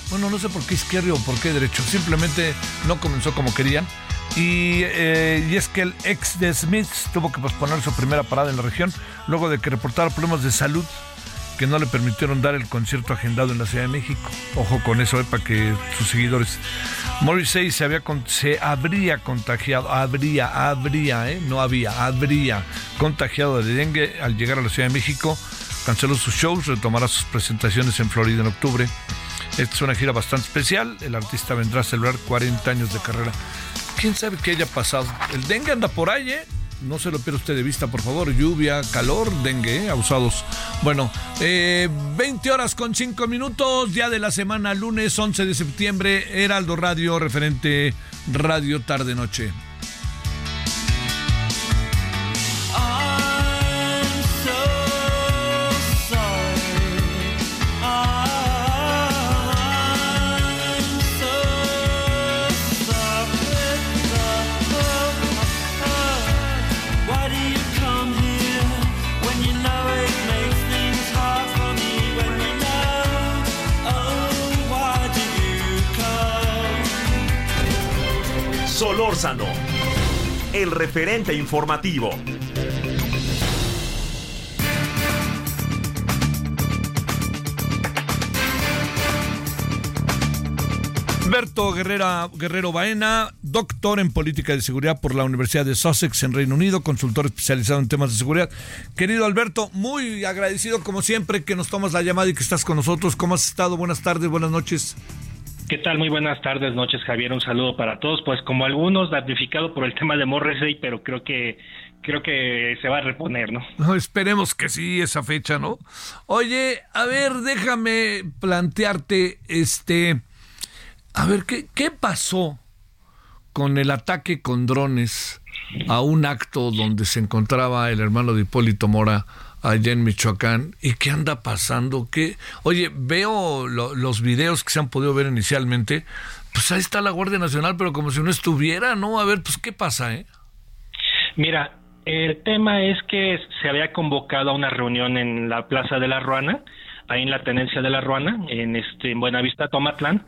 [SPEAKER 1] Bueno, no sé por qué izquierdo o por qué derecho. Simplemente no comenzó como querían. Y, eh, y es que el ex de Smiths tuvo que posponer su primera parada en la región luego de que reportara problemas de salud que no le permitieron dar el concierto agendado en la Ciudad de México. Ojo con eso, eh, para que sus seguidores. Morrissey se, se habría contagiado, habría, habría, eh, no había, habría contagiado de dengue al llegar a la Ciudad de México. Canceló sus shows, retomará sus presentaciones en Florida en octubre. Esta es una gira bastante especial. El artista vendrá a celebrar 40 años de carrera. ¿Quién sabe qué haya pasado? El dengue anda por ahí, ¿eh? No se lo pierda usted de vista, por favor. Lluvia, calor, dengue, ¿eh? abusados. Bueno, eh, 20 horas con 5 minutos, día de la semana, lunes 11 de septiembre, Heraldo Radio, referente Radio Tarde Noche.
[SPEAKER 4] Solórzano, el referente informativo.
[SPEAKER 1] Alberto Guerrera, Guerrero Baena, doctor en política de seguridad por la Universidad de Sussex en Reino Unido, consultor especializado en temas de seguridad. Querido Alberto, muy agradecido como siempre que nos tomas la llamada y que estás con nosotros. ¿Cómo has estado? Buenas tardes, buenas noches.
[SPEAKER 14] ¿Qué tal? Muy buenas tardes, noches, Javier. Un saludo para todos. Pues como algunos damnificado por el tema de Morrissey, pero creo que creo que se va a reponer, ¿no?
[SPEAKER 1] No, esperemos que sí, esa fecha, ¿no? Oye, a ver, déjame plantearte, este, a ver, ¿qué, qué pasó con el ataque con drones a un acto donde se encontraba el hermano de Hipólito Mora allá en Michoacán? ¿Y qué anda pasando? ¿Qué? Oye, veo lo- los videos que se han podido ver inicialmente, pues ahí está la Guardia Nacional, pero como si no estuviera, ¿no? A ver, pues, ¿qué pasa, eh?
[SPEAKER 14] Mira, el tema es que se había convocado a una reunión en la Plaza de la Ruana, ahí en la tenencia de la Ruana, en este en Buenavista Tomatlán,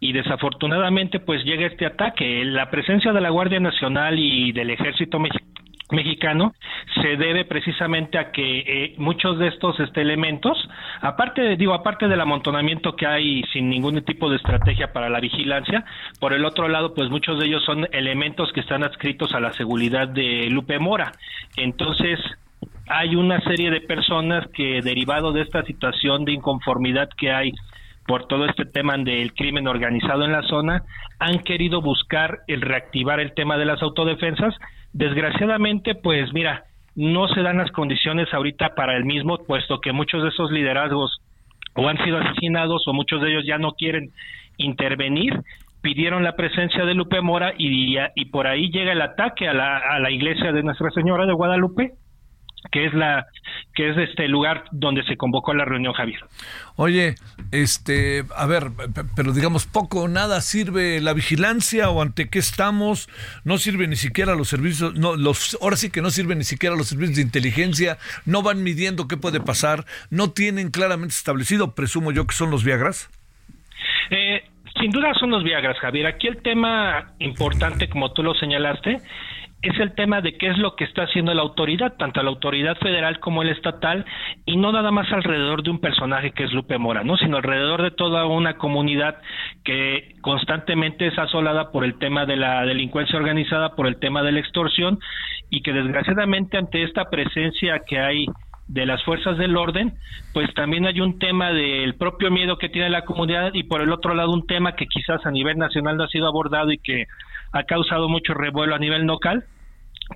[SPEAKER 14] y desafortunadamente pues llega este ataque. La presencia de la Guardia Nacional y del Ejército Mex- mexicano se debe precisamente a que eh, muchos de estos este, elementos, aparte digo, aparte del amontonamiento que hay sin ningún tipo de estrategia para la vigilancia, por el otro lado, pues muchos de ellos son elementos que están adscritos a la seguridad de Lupe Mora. Entonces, hay una serie de personas que derivado de esta situación de inconformidad que hay por todo este tema del crimen organizado en la zona, han querido buscar el reactivar el tema de las autodefensas. Desgraciadamente, pues mira, no se dan las condiciones ahorita para el mismo, puesto que muchos de esos liderazgos o han sido asesinados o muchos de ellos ya no quieren intervenir, pidieron la presencia de Lupe Mora y, y por ahí llega el ataque a la, a la iglesia de Nuestra Señora de Guadalupe, que es la que es este lugar donde se convocó la reunión Javier.
[SPEAKER 1] Oye, este, a ver, pero digamos, poco o nada sirve la vigilancia o ante qué estamos, no sirve ni siquiera los servicios, no, los, ahora sí que no sirven ni siquiera los servicios de inteligencia, no van midiendo qué puede pasar, no tienen claramente establecido, presumo yo que son los Viagras.
[SPEAKER 14] Eh, sin duda son los Viagras, Javier. Aquí el tema importante, como tú lo señalaste, es el tema de qué es lo que está haciendo la autoridad, tanto la autoridad federal como el estatal, y no nada más alrededor de un personaje que es Lupe Mora, ¿no? sino alrededor de toda una comunidad que constantemente es asolada por el tema de la delincuencia organizada, por el tema de la extorsión, y que desgraciadamente ante esta presencia que hay de las fuerzas del orden, pues también hay un tema del propio miedo que tiene la comunidad y por el otro lado un tema que quizás a nivel nacional no ha sido abordado y que ha causado mucho revuelo a nivel local,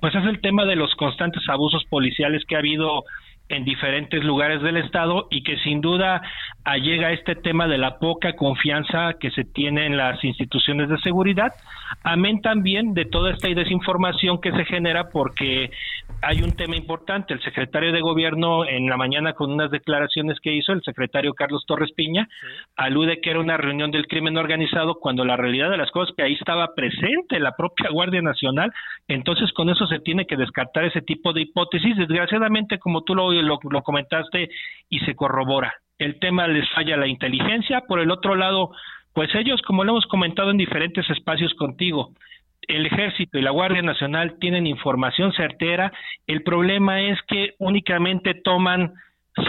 [SPEAKER 14] pues es el tema de los constantes abusos policiales que ha habido en diferentes lugares del estado y que sin duda allega este tema de la poca confianza que se tiene en las instituciones de seguridad, amén también de toda esta desinformación que se genera porque hay un tema importante, el secretario de gobierno en la mañana con unas declaraciones que hizo el secretario Carlos Torres Piña alude que era una reunión del crimen organizado cuando la realidad de las cosas que ahí estaba presente la propia Guardia Nacional, entonces con eso se tiene que descartar ese tipo de hipótesis, desgraciadamente como tú lo, lo, lo comentaste y se corrobora. El tema les falla la inteligencia, por el otro lado, pues ellos, como lo hemos comentado en diferentes espacios contigo, el ejército y la Guardia Nacional tienen información certera, el problema es que únicamente toman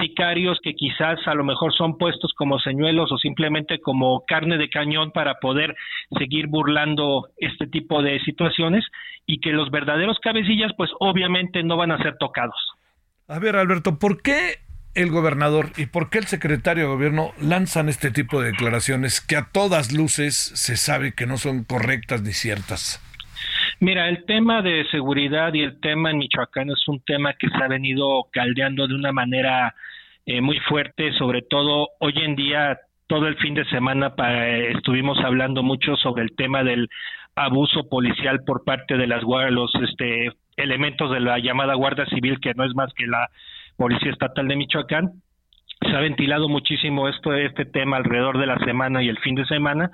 [SPEAKER 14] sicarios que quizás a lo mejor son puestos como señuelos o simplemente como carne de cañón para poder seguir burlando este tipo de situaciones y que los verdaderos cabecillas pues obviamente no van a ser tocados.
[SPEAKER 1] A ver, Alberto, ¿por qué el gobernador y por qué el secretario de gobierno lanzan este tipo de declaraciones que a todas luces se sabe que no son correctas ni ciertas?
[SPEAKER 14] Mira, el tema de seguridad y el tema en Michoacán es un tema que se ha venido caldeando de una manera eh, muy fuerte, sobre todo hoy en día, todo el fin de semana pa, eh, estuvimos hablando mucho sobre el tema del abuso policial por parte de las los este, elementos de la llamada Guardia Civil, que no es más que la Policía Estatal de Michoacán. Se ha ventilado muchísimo esto, este tema alrededor de la semana y el fin de semana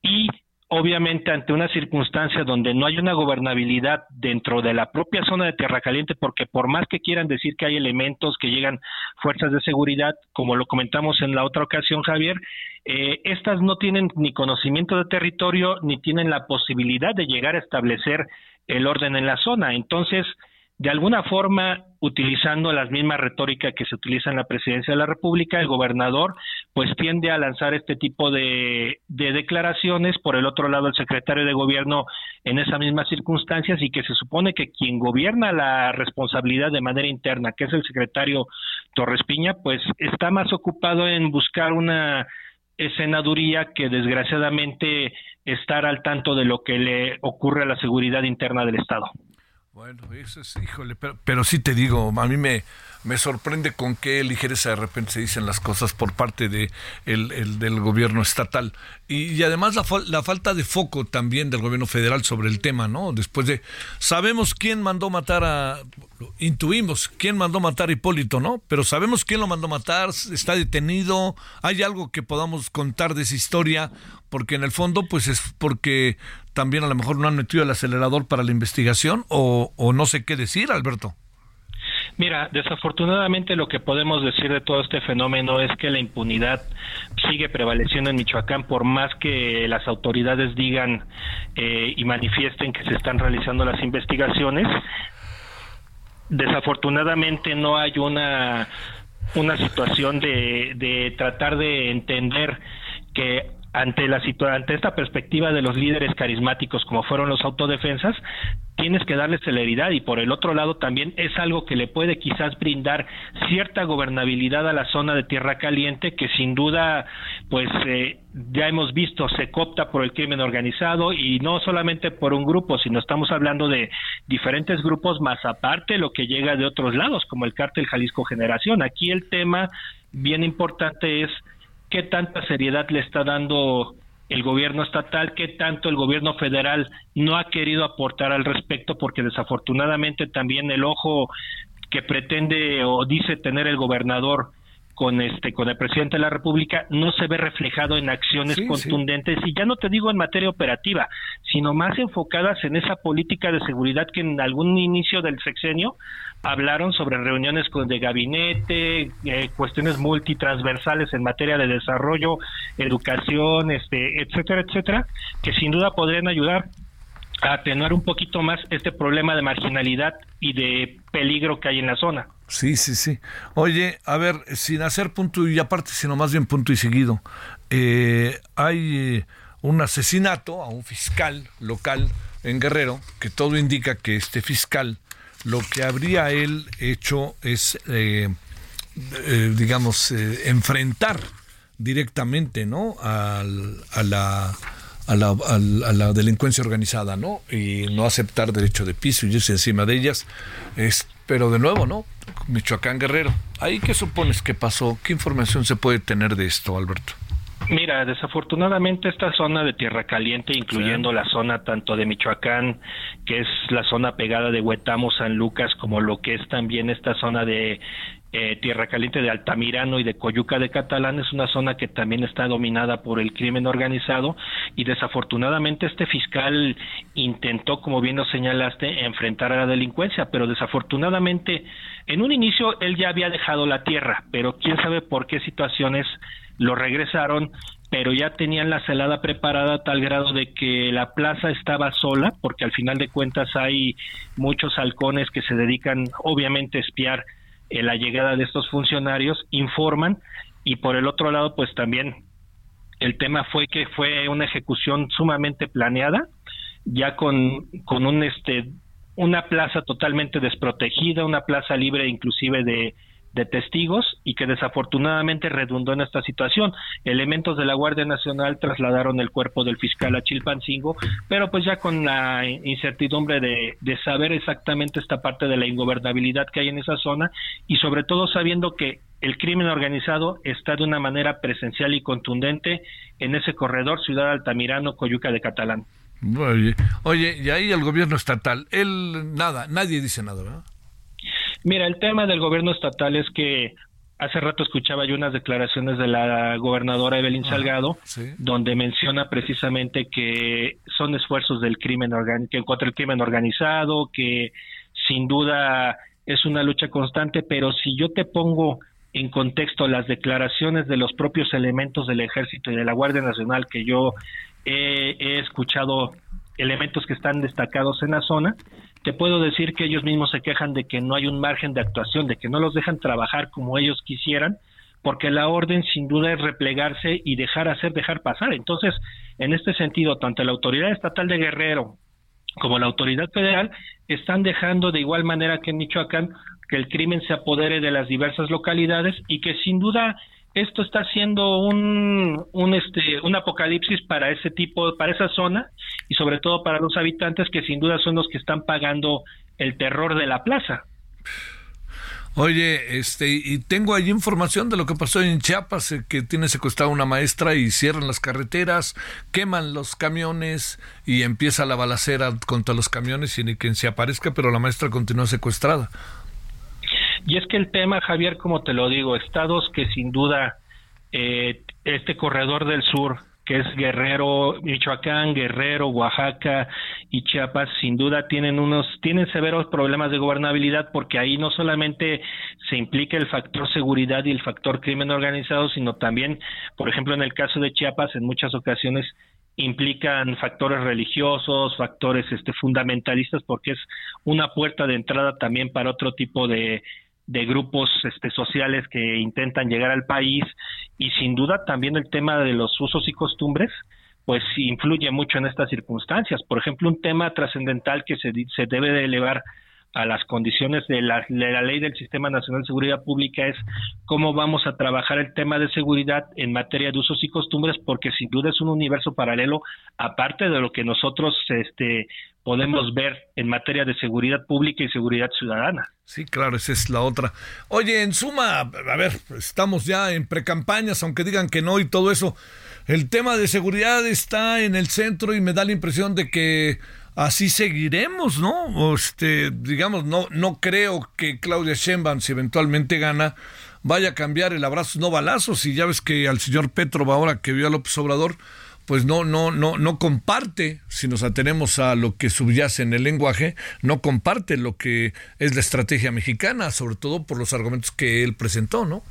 [SPEAKER 14] y obviamente ante una circunstancia donde no hay una gobernabilidad dentro de la propia zona de Tierra Caliente, porque por más que quieran decir que hay elementos que llegan fuerzas de seguridad, como lo comentamos en la otra ocasión, Javier, eh, estas no tienen ni conocimiento de territorio ni tienen la posibilidad de llegar a establecer el orden en la zona. Entonces, de alguna forma, utilizando las mismas retórica que se utiliza en la presidencia de la República, el gobernador pues tiende a lanzar este tipo de, de, declaraciones, por el otro lado el secretario de gobierno en esas mismas circunstancias y que se supone que quien gobierna la responsabilidad de manera interna, que es el secretario Torres Piña, pues está más ocupado en buscar una escenaduría que desgraciadamente estar al tanto de lo que le ocurre a la seguridad interna del Estado.
[SPEAKER 1] Bueno, eso es, híjole, pero, pero sí te digo, a mí me, me sorprende con qué ligereza de repente se dicen las cosas por parte de el, el del gobierno estatal y, y además la, la, falta de foco también del gobierno federal sobre el tema, ¿no? Después de sabemos quién mandó matar a intuimos quién mandó matar a Hipólito, ¿no? Pero sabemos quién lo mandó matar, está detenido, hay algo que podamos contar de esa historia, porque en el fondo pues es porque también a lo mejor no han metido el acelerador para la investigación o, o no sé qué decir, Alberto.
[SPEAKER 14] Mira, desafortunadamente lo que podemos decir de todo este fenómeno es que la impunidad sigue prevaleciendo en Michoacán por más que las autoridades digan eh, y manifiesten que se están realizando las investigaciones. Desafortunadamente no hay una una situación de, de tratar de entender que ante la ante esta perspectiva de los líderes carismáticos como fueron los autodefensas tienes que darle celeridad y por el otro lado también es algo que le puede quizás brindar cierta gobernabilidad a la zona de Tierra Caliente que sin duda pues eh, ya hemos visto se copta por el crimen organizado y no solamente por un grupo sino estamos hablando de diferentes grupos más aparte lo que llega de otros lados como el cártel Jalisco Generación. Aquí el tema bien importante es qué tanta seriedad le está dando el gobierno estatal, qué tanto el gobierno federal no ha querido aportar al respecto, porque desafortunadamente también el ojo que pretende o dice tener el gobernador con este con el presidente de la República no se ve reflejado en acciones sí, contundentes sí. y ya no te digo en materia operativa, sino más enfocadas en esa política de seguridad que en algún inicio del sexenio hablaron sobre reuniones con de gabinete, eh, cuestiones multitransversales en materia de desarrollo, educación, este, etcétera, etcétera, que sin duda podrían ayudar atenuar un poquito más este problema de marginalidad y de peligro que hay en la zona.
[SPEAKER 1] Sí, sí, sí. Oye, a ver, sin hacer punto y aparte, sino más bien punto y seguido, eh, hay eh, un asesinato a un fiscal local en Guerrero, que todo indica que este fiscal lo que habría él hecho es, eh, eh, digamos, enfrentar directamente, ¿no? Al, a la a la, a la- a la delincuencia organizada, ¿no? Y no aceptar derecho de piso y irse encima de ellas. Es, pero de nuevo, ¿no? Michoacán Guerrero. ¿Ahí qué supones que pasó? ¿Qué información se puede tener de esto, Alberto?
[SPEAKER 14] Mira, desafortunadamente esta zona de Tierra Caliente, incluyendo la zona tanto de Michoacán, que es la zona pegada de Huetamo, San Lucas, como lo que es también esta zona de eh, Tierra Caliente de Altamirano y de Coyuca de Catalán, es una zona que también está dominada por el crimen organizado y desafortunadamente este fiscal intentó, como bien lo señalaste, enfrentar a la delincuencia, pero desafortunadamente en un inicio él ya había dejado la tierra, pero quién sabe por qué situaciones lo regresaron, pero ya tenían la celada preparada a tal grado de que la plaza estaba sola, porque al final de cuentas hay muchos halcones que se dedican obviamente a espiar eh, la llegada de estos funcionarios, informan, y por el otro lado, pues también el tema fue que fue una ejecución sumamente planeada, ya con, con un este una plaza totalmente desprotegida, una plaza libre inclusive de, de testigos y que desafortunadamente redundó en esta situación. Elementos de la Guardia Nacional trasladaron el cuerpo del fiscal a Chilpancingo, pero pues ya con la incertidumbre de, saber exactamente esta parte de la ingobernabilidad que hay en esa zona y sobre todo sabiendo que el crimen organizado está de una manera presencial y contundente en ese corredor Ciudad Altamirano, Coyuca de Catalán.
[SPEAKER 1] Oye, oye, y ahí el gobierno estatal, él nada, nadie dice nada, ¿verdad?
[SPEAKER 14] Mira, el tema del gobierno estatal es que hace rato escuchaba yo unas declaraciones de la gobernadora Evelyn Salgado, donde menciona precisamente que son esfuerzos del crimen que contra el crimen organizado, que sin duda es una lucha constante, pero si yo te pongo en contexto las declaraciones de los propios elementos del ejército y de la Guardia Nacional que yo he, he escuchado elementos que están destacados en la zona, te puedo decir que ellos mismos se quejan de que no hay un margen de actuación, de que no los dejan trabajar como ellos quisieran, porque la orden sin duda es replegarse y dejar hacer, dejar pasar. Entonces, en este sentido, tanto la autoridad estatal de Guerrero como la autoridad federal están dejando de igual manera que en Michoacán que el crimen se apodere de las diversas localidades y que sin duda esto está siendo un, un este un apocalipsis para ese tipo para esa zona y sobre todo para los habitantes que sin duda son los que están pagando el terror de la plaza.
[SPEAKER 1] Oye, este, y tengo ahí información de lo que pasó en Chiapas, eh, que tiene secuestrada una maestra y cierran las carreteras, queman los camiones y empieza la balacera contra los camiones ni quien se aparezca, pero la maestra continúa secuestrada.
[SPEAKER 14] Y es que el tema, Javier, como te lo digo, estados que sin duda eh, este corredor del sur, que es Guerrero, Michoacán, Guerrero, Oaxaca y Chiapas, sin duda tienen unos, tienen severos problemas de gobernabilidad porque ahí no solamente se implica el factor seguridad y el factor crimen organizado, sino también, por ejemplo, en el caso de Chiapas, en muchas ocasiones implican factores religiosos, factores este fundamentalistas porque es una puerta de entrada también para otro tipo de de grupos este, sociales que intentan llegar al país y sin duda también el tema de los usos y costumbres pues influye mucho en estas circunstancias. Por ejemplo, un tema trascendental que se, se debe de elevar a las condiciones de la, ley del Sistema Nacional de Seguridad Pública es cómo vamos a trabajar el tema de seguridad en materia de usos y costumbres, porque sin duda es un universo paralelo, aparte de lo que nosotros este, podemos ver en materia de seguridad pública y seguridad ciudadana.
[SPEAKER 1] Sí, claro, esa es la otra. Oye, en suma, a ver, estamos ya en precampañas, aunque digan que no y todo eso. El tema de seguridad está en el centro y me da la impresión de que así seguiremos, ¿no? Este, digamos, no, no creo que Claudia Sheinbaum, si eventualmente gana, vaya a cambiar el abrazo no balazos. Y ya ves que al señor Petro ahora que vio a López Obrador, pues no, no, no, no comparte, si nos atenemos a lo que subyace en el lenguaje, no comparte lo que es la estrategia mexicana, sobre todo por los argumentos que él presentó, ¿no?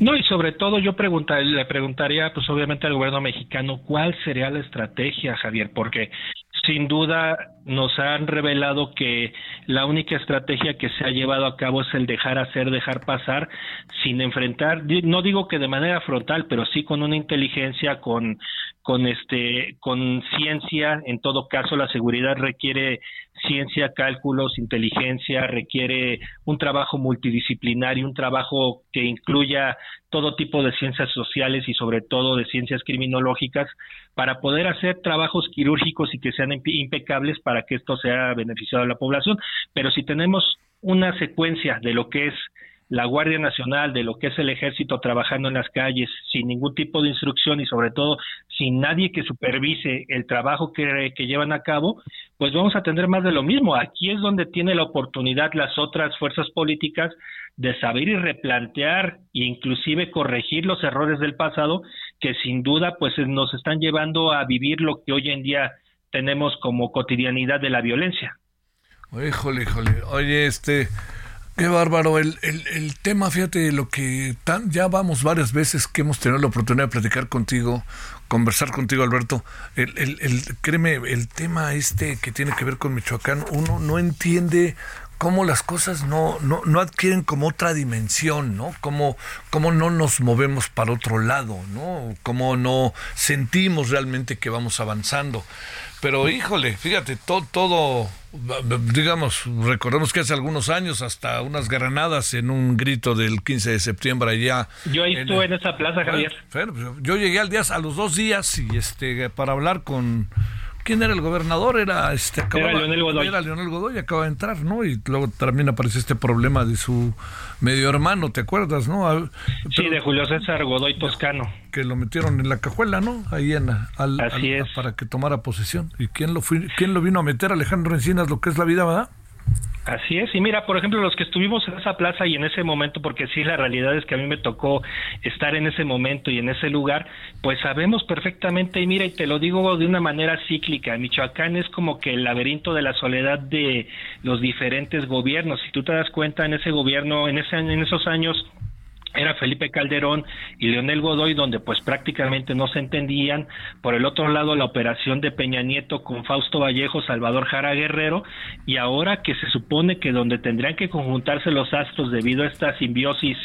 [SPEAKER 14] No, y sobre todo yo le preguntaría, pues obviamente al gobierno mexicano, ¿cuál sería la estrategia, Javier? Porque sin duda nos han revelado que la única estrategia que se ha llevado a cabo es el dejar hacer, dejar pasar, sin enfrentar, no digo que de manera frontal, pero sí con una inteligencia, con, con este con ciencia en todo caso la seguridad requiere ciencia cálculos inteligencia requiere un trabajo multidisciplinario un trabajo que incluya todo tipo de ciencias sociales y sobre todo de ciencias criminológicas para poder hacer trabajos quirúrgicos y que sean impe- impecables para que esto sea beneficiado a la población. Pero si tenemos una secuencia de lo que es la Guardia Nacional, de lo que es el ejército trabajando en las calles, sin ningún tipo de instrucción y sobre todo sin nadie que supervise el trabajo que, llevan a cabo, pues vamos a tener más de lo mismo. Aquí es donde tiene la oportunidad las otras fuerzas políticas de saber y replantear e inclusive corregir los errores del pasado que sin duda pues nos están llevando a vivir lo que hoy en día tenemos como cotidianidad de la violencia.
[SPEAKER 1] Híjole, híjole. Oye, este, qué bárbaro. El, el, el tema, fíjate, lo que tan, ya vamos varias veces que hemos tenido la oportunidad de platicar contigo, conversar contigo, Alberto. El, el, el, créeme, el tema este que tiene que ver con Michoacán, uno no entiende cómo las cosas no, no, no adquieren como otra dimensión, ¿no? Cómo, cómo no nos movemos para otro lado, ¿no? Cómo no sentimos realmente que vamos avanzando. Pero híjole, fíjate, todo, todo, digamos, recordemos que hace algunos años hasta unas granadas en un grito del 15 de septiembre allá.
[SPEAKER 14] Yo ahí estuve en esa plaza, Javier.
[SPEAKER 1] Pues, yo llegué al día, a los dos días y este para hablar con ¿Quién era el gobernador? Era este acababa-
[SPEAKER 14] Era Leonel Godoy.
[SPEAKER 1] Era Leonel Godoy, acaba de entrar, ¿no? Y luego también apareció este problema de su medio hermano, ¿te acuerdas, no?
[SPEAKER 14] Sí, de Julio César Godoy Toscano.
[SPEAKER 1] que lo metieron en la cajuela, ¿no? Ahí en al,
[SPEAKER 14] Así
[SPEAKER 1] al-
[SPEAKER 14] es.
[SPEAKER 1] para que tomara posesión. ¿Y quién lo fui, quién lo vino a meter? Alejandro Encinas, lo que es la vida, ¿verdad?
[SPEAKER 14] Así es, y mira, por ejemplo, los que estuvimos en esa plaza y en ese momento, porque sí, la realidad es que a mí me tocó estar en ese momento y en ese lugar, pues sabemos perfectamente, y mira, y te lo digo de una manera cíclica, Michoacán es como que el laberinto de la soledad de los diferentes gobiernos, si tú te das cuenta, en ese gobierno, en, ese, en esos años, era Felipe Calderón y Leonel Godoy, donde pues prácticamente no se entendían. Por el otro lado, la operación de Peña Nieto con Fausto Vallejo, Salvador Jara Guerrero, y ahora que se supone que donde tendrían que conjuntarse los astros debido a esta simbiosis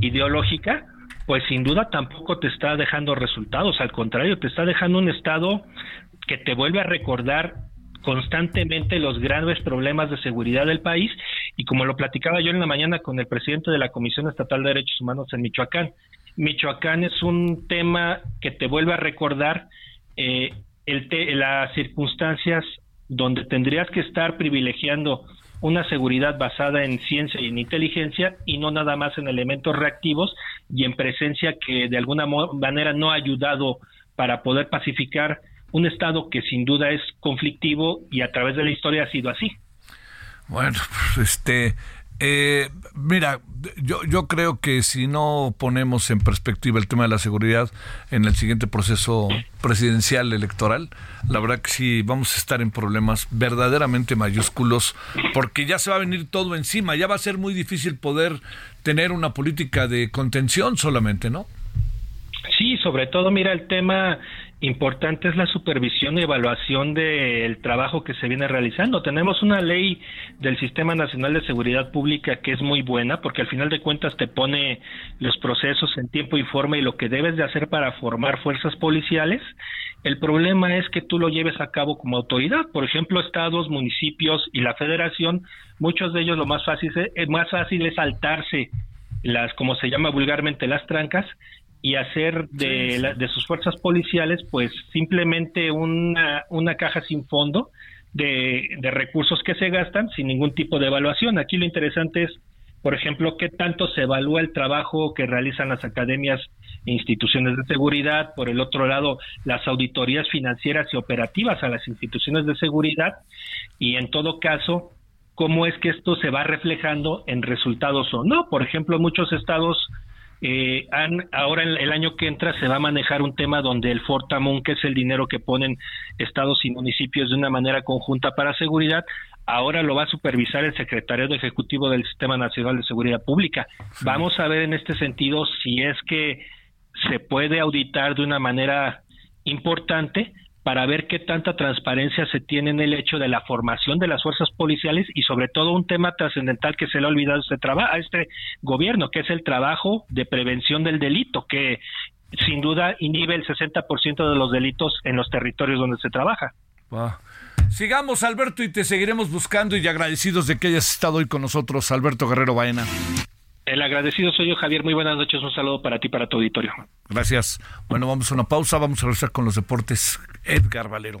[SPEAKER 14] ideológica, pues sin duda tampoco te está dejando resultados, al contrario, te está dejando un estado que te vuelve a recordar constantemente los graves problemas de seguridad del país. Y como lo platicaba yo en la mañana con el presidente de la Comisión Estatal de Derechos Humanos en Michoacán, Michoacán es un tema que te vuelve a recordar eh, el te- las circunstancias donde tendrías que estar privilegiando una seguridad basada en ciencia y en inteligencia y no nada más en elementos reactivos y en presencia que de alguna manera no ha ayudado para poder pacificar un estado que sin duda es conflictivo y a través de la historia ha sido así.
[SPEAKER 1] Bueno, pues este, eh, mira, yo, yo creo que si no ponemos en perspectiva el tema de la seguridad en el siguiente proceso presidencial electoral, la verdad que sí vamos a estar en problemas verdaderamente mayúsculos, porque ya se va a venir todo encima, ya va a ser muy difícil poder tener una política de contención solamente, ¿no?
[SPEAKER 14] Sí, sobre todo, mira, el tema importante es la supervisión y evaluación del trabajo que se viene realizando. Tenemos una ley del Sistema Nacional de Seguridad Pública que es muy buena porque al final de cuentas te pone los procesos en tiempo y forma y lo que debes de hacer para formar fuerzas policiales. El problema es que tú lo lleves a cabo como autoridad. Por ejemplo, estados, municipios y la federación, muchos de ellos lo más fácil es, más fácil es saltarse las, como se llama vulgarmente, las trancas y hacer de, la- de sus fuerzas policiales pues simplemente una, una caja sin fondo de, de recursos que se gastan sin ningún tipo de evaluación. Aquí lo interesante es, por ejemplo, qué tanto se evalúa el trabajo que realizan las academias e instituciones de seguridad, por el otro lado, las auditorías financieras y operativas a las instituciones de seguridad y en todo caso, cómo es que esto se va reflejando en resultados o no. Por ejemplo, muchos estados eh, han, ahora el, el año que entra se va a manejar un tema donde el Fortamun, que es el dinero que ponen estados y municipios de una manera conjunta para seguridad, ahora lo va a supervisar el secretario ejecutivo del Sistema Nacional de Seguridad Pública. Vamos a ver en este sentido si es que se puede auditar de una manera importante para ver qué tanta transparencia se tiene en el hecho de la formación de las fuerzas policiales y sobre todo un tema trascendental que se le ha olvidado este, a este gobierno, que es el trabajo de prevención del delito, que sin duda inhibe el 60% de los delitos en los territorios donde se trabaja.
[SPEAKER 1] Sigamos, Alberto, y te seguiremos buscando y agradecidos de que hayas estado hoy con nosotros, Alberto Guerrero Baena.
[SPEAKER 14] El agradecido soy yo, Javier. Muy buenas noches. Un saludo para ti para tu auditorio.
[SPEAKER 1] Gracias. Bueno, vamos a una pausa, vamos a regresar con los deportes. Edgar Valero.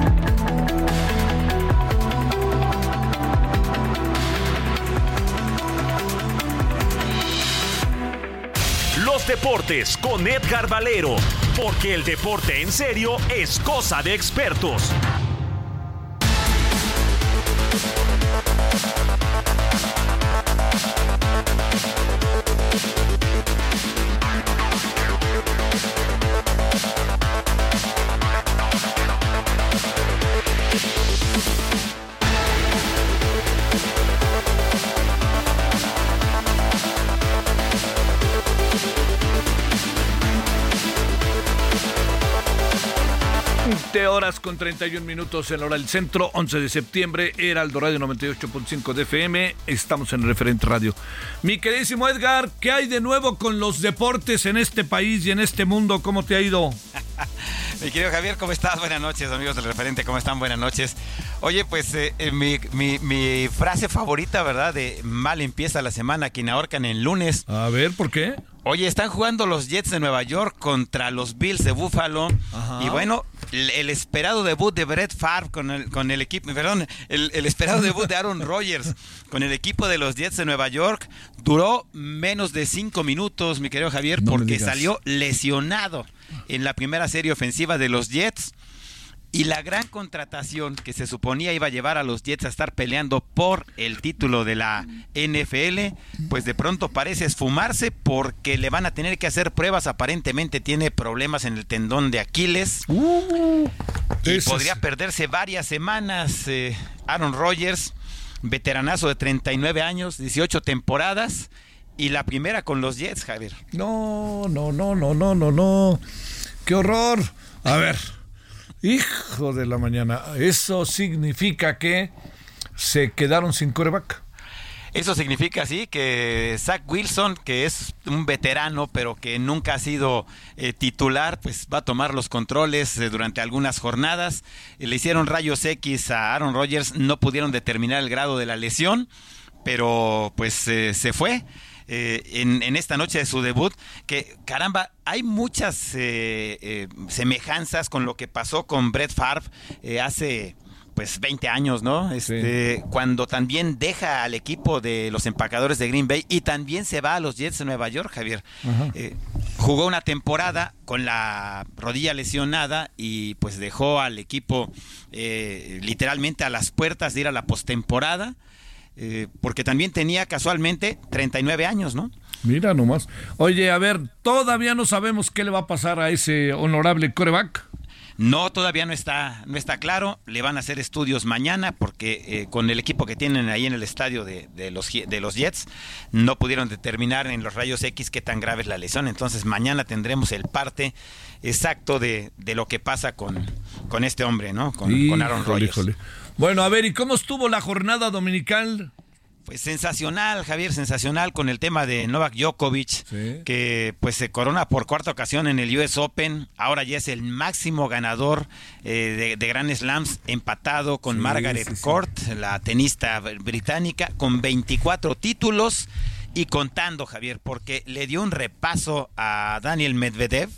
[SPEAKER 4] Deportes con Edgar Valero, porque el deporte en serio es cosa de expertos.
[SPEAKER 1] Horas con 31 minutos en la hora del centro, 11 de septiembre, Heraldo Radio 98.5 de FM, estamos en Referente Radio. Mi queridísimo Edgar, ¿qué hay de nuevo con los deportes en este país y en este mundo? ¿Cómo te ha ido? [LAUGHS]
[SPEAKER 15] Mi querido Javier, ¿cómo estás? Buenas noches, amigos del referente, ¿cómo están? Buenas noches. Oye, pues eh, eh, mi, mi- mi frase favorita, ¿verdad? De mal empieza la semana, quien ahorcan en lunes.
[SPEAKER 1] A ver, ¿por qué?
[SPEAKER 15] Oye, están jugando los Jets de Nueva York contra los Bills de Buffalo.
[SPEAKER 1] Ajá.
[SPEAKER 15] Y bueno, el, el esperado debut de Brett Favre con el, con el equipo, perdón, el, el esperado debut de Aaron Rodgers con el equipo de los Jets de Nueva York duró menos de cinco minutos, mi querido Javier,
[SPEAKER 1] No
[SPEAKER 15] porque salió lesionado en la primera serie ofensiva de los Jets. Y la gran contratación que se suponía iba a llevar a los Jets a estar peleando por el título de la NFL, pues de pronto parece esfumarse porque le van a tener que hacer pruebas. Aparentemente tiene problemas en el tendón de Aquiles. y
[SPEAKER 1] ese
[SPEAKER 15] podría perderse varias semanas. eh, Aaron Rodgers, veteranazo de 39 años, 18 temporadas. Y la primera con los Jets, Javier.
[SPEAKER 1] No, no, no, no, no, no, no. ¡Qué horror! A ver, hijo de la mañana, eso significa que se quedaron sin coreback.
[SPEAKER 15] Eso significa, sí, que Zach Wilson, que es un veterano, pero que nunca ha sido eh, titular, pues va a tomar los controles eh, durante algunas jornadas. Eh, le hicieron rayos X a Aaron Rodgers, no pudieron determinar el grado de la lesión, pero pues se fue. Eh, en, en esta noche de su debut, que caramba, hay muchas eh, eh, semejanzas con lo que pasó con Brett Favre eh, hace pues 20 años, ¿no? Este, Cuando también deja al equipo de los empacadores de Green Bay y también se va a los Jets de Nueva York, Javier. Eh, jugó una temporada con la rodilla lesionada y pues dejó al equipo eh, literalmente a las puertas de ir a la postemporada. Eh, porque también tenía casualmente 39 años, ¿no?
[SPEAKER 1] Mira nomás. Oye, a ver, todavía no sabemos qué le va a pasar a ese honorable coreback.
[SPEAKER 15] No, todavía no está, no está claro. Le van a hacer estudios mañana porque eh, con el equipo que tienen ahí en el estadio de, de los, de los Jets no pudieron determinar en los rayos X qué tan grave es la lesión. Entonces mañana tendremos el parte exacto de, de lo que pasa con, con este hombre, ¿no? Con, con Aaron Rodgers.
[SPEAKER 1] Bueno, a ver, ¿y cómo estuvo la jornada dominical?
[SPEAKER 15] Pues sensacional, Javier, sensacional con el tema de Novak Djokovic, que pues se corona por cuarta ocasión en el US Open. Ahora ya es el máximo ganador eh, de, de Grand Slams, empatado con
[SPEAKER 1] Sí,
[SPEAKER 15] Margaret
[SPEAKER 1] sí.
[SPEAKER 15] Court, la tenista británica, con 24 títulos y contando, Javier, porque le dio un repaso a Daniel Medvedev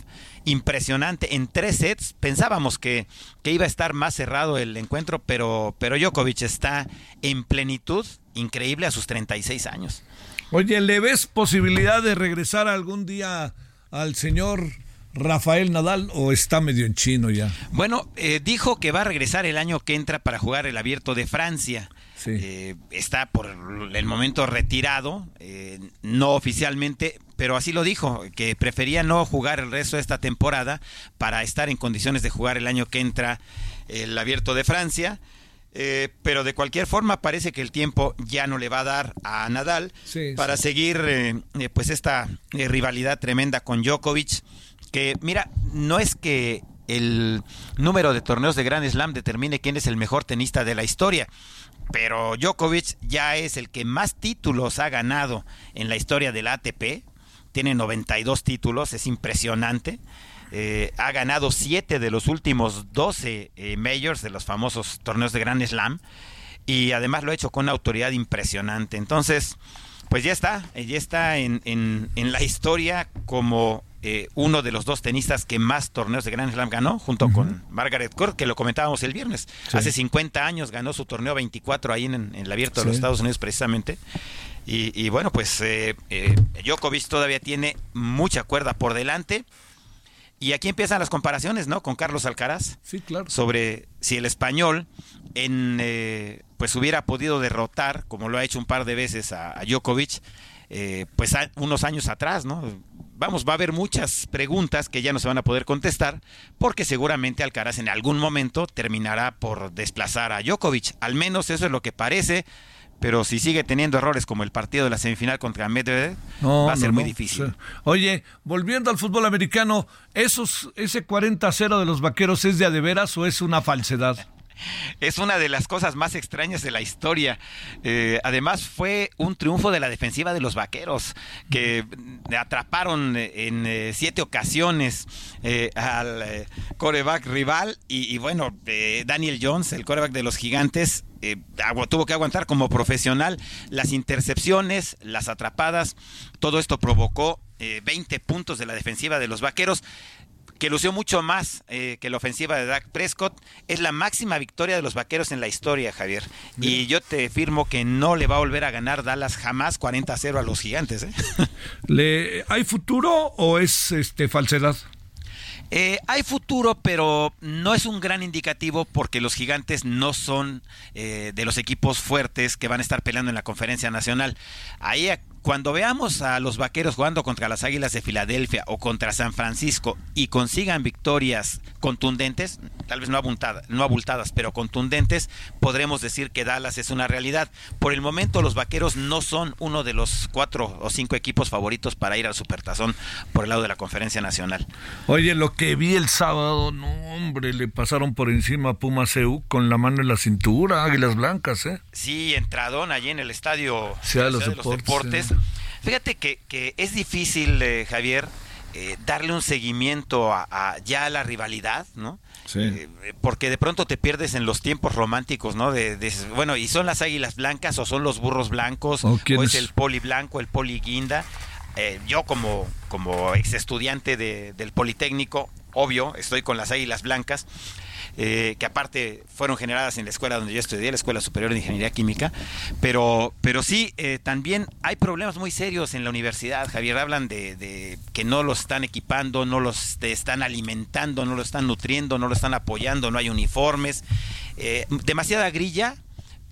[SPEAKER 15] impresionante en tres sets. Pensábamos que, que iba a estar más cerrado el encuentro, pero, pero Djokovic está en plenitud, increíble a sus 36 años.
[SPEAKER 1] Oye, ¿le ves posibilidad de regresar algún día al señor Rafael Nadal o está medio en chino ya?
[SPEAKER 15] Bueno, eh, dijo que va a regresar el año que entra para jugar el abierto de Francia. Eh, está por el momento retirado, eh, no oficialmente, pero así lo dijo, que prefería no jugar el resto de esta temporada para estar en condiciones de jugar el año que entra el abierto de Francia. Eh, pero de cualquier forma parece que el tiempo ya no le va a dar a Nadal
[SPEAKER 1] Sí,
[SPEAKER 15] para
[SPEAKER 1] sí.
[SPEAKER 15] seguir eh, eh, pues esta eh, rivalidad tremenda con Djokovic que mira no es que el número de torneos de Grand Slam determine quién es el mejor tenista de la historia pero Djokovic ya es el que más títulos ha ganado en la historia del ATP tiene 92 títulos es impresionante eh, ha ganado 7 de los últimos 12 eh, majors de los famosos torneos de Grand Slam y además lo ha hecho con una autoridad impresionante. Entonces, pues ya está, eh, ya está en, en- en la historia como eh, uno de los dos tenistas que más torneos de Grand Slam ganó, junto con Margaret Court, que lo comentábamos el viernes.
[SPEAKER 1] Sí.
[SPEAKER 15] Hace 50 años ganó su torneo 24 ahí en, en el abierto de los. Estados Unidos precisamente. Y, y bueno, pues eh, eh, Djokovic todavía tiene mucha cuerda por delante. Y aquí empiezan las comparaciones, ¿no? Con Carlos Alcaraz.
[SPEAKER 1] Sí, claro.
[SPEAKER 15] Sobre si el español en, eh, pues hubiera podido derrotar, como lo ha hecho un par de veces a, a Djokovic, eh, pues a- unos años atrás, ¿no? Vamos, va a haber muchas preguntas que ya no se van a poder contestar, porque seguramente Alcaraz en algún momento terminará por desplazar a Djokovic. Al menos eso es lo que parece. Pero si sigue teniendo errores como el partido de la semifinal contra Medvedev,
[SPEAKER 1] No,
[SPEAKER 15] va a
[SPEAKER 1] no,
[SPEAKER 15] ser muy
[SPEAKER 1] no.
[SPEAKER 15] difícil.
[SPEAKER 1] Sí. Oye, volviendo al fútbol americano, esos, ¿ese 40-0 de los vaqueros es de a de veras o es una falsedad?
[SPEAKER 15] Es una de las cosas más extrañas de la historia. Eh, además, fue un triunfo de la defensiva de los vaqueros, que atraparon en eh, siete ocasiones eh, al coreback rival. Y, y bueno, Daniel Jones, el coreback de los gigantes, eh, tuvo que aguantar como profesional las intercepciones, las atrapadas. Todo esto provocó eh, 20 puntos de la defensiva de los vaqueros que lució mucho más eh, que la ofensiva de Dak Prescott. Es la máxima victoria de los vaqueros en la historia, Javier. Y yo te firmo que no le va a volver a ganar Dallas jamás 40-0 a los gigantes. ¿eh? [LAUGHS]
[SPEAKER 1] ¿Le, ¿Hay futuro o es este falsedad?
[SPEAKER 15] Eh, hay futuro, pero no es un gran indicativo porque los gigantes no son eh, de los equipos fuertes que van a estar peleando en la conferencia nacional. Ahí, cuando veamos a los vaqueros jugando contra las Águilas de Filadelfia o contra San Francisco y consigan victorias contundentes, tal vez no, abultada- no abultadas, pero contundentes, podremos decir que Dallas es una realidad. Por el momento, los vaqueros no son uno de los cuatro o cinco equipos favoritos para ir al Supertazón por el lado de la conferencia nacional.
[SPEAKER 1] Oye, lo que vi el sábado, no, hombre, le pasaron por encima a Puma CU con la mano en la cintura, Águilas Blancas, ¿eh?
[SPEAKER 15] Sí, entradón allí en el estadio
[SPEAKER 1] Ciudad de los
[SPEAKER 15] Ciudad
[SPEAKER 1] Deportes,
[SPEAKER 15] Fíjate que, que es difícil, eh, Javier, eh, darle un seguimiento a, a- ya a la rivalidad, ¿no?
[SPEAKER 1] Sí.
[SPEAKER 15] Eh, porque de pronto te pierdes en los tiempos románticos, ¿no? De, de- bueno, ¿y son las águilas blancas o son los burros blancos?
[SPEAKER 1] ¿O quién
[SPEAKER 15] ¿O es
[SPEAKER 1] es?
[SPEAKER 15] el poli blanco, el poli guinda? Eh, yo como, como ex estudiante de- del Politécnico, obvio, estoy con las águilas blancas, eh, que aparte fueron generadas en la escuela donde yo estudié, la Escuela Superior de Ingeniería Química, pero, pero sí, eh, también hay problemas muy serios en la universidad, Javier, hablan de, que no los están equipando, no los están alimentando, no lo están nutriendo, no lo están apoyando, no hay uniformes, eh, demasiada grilla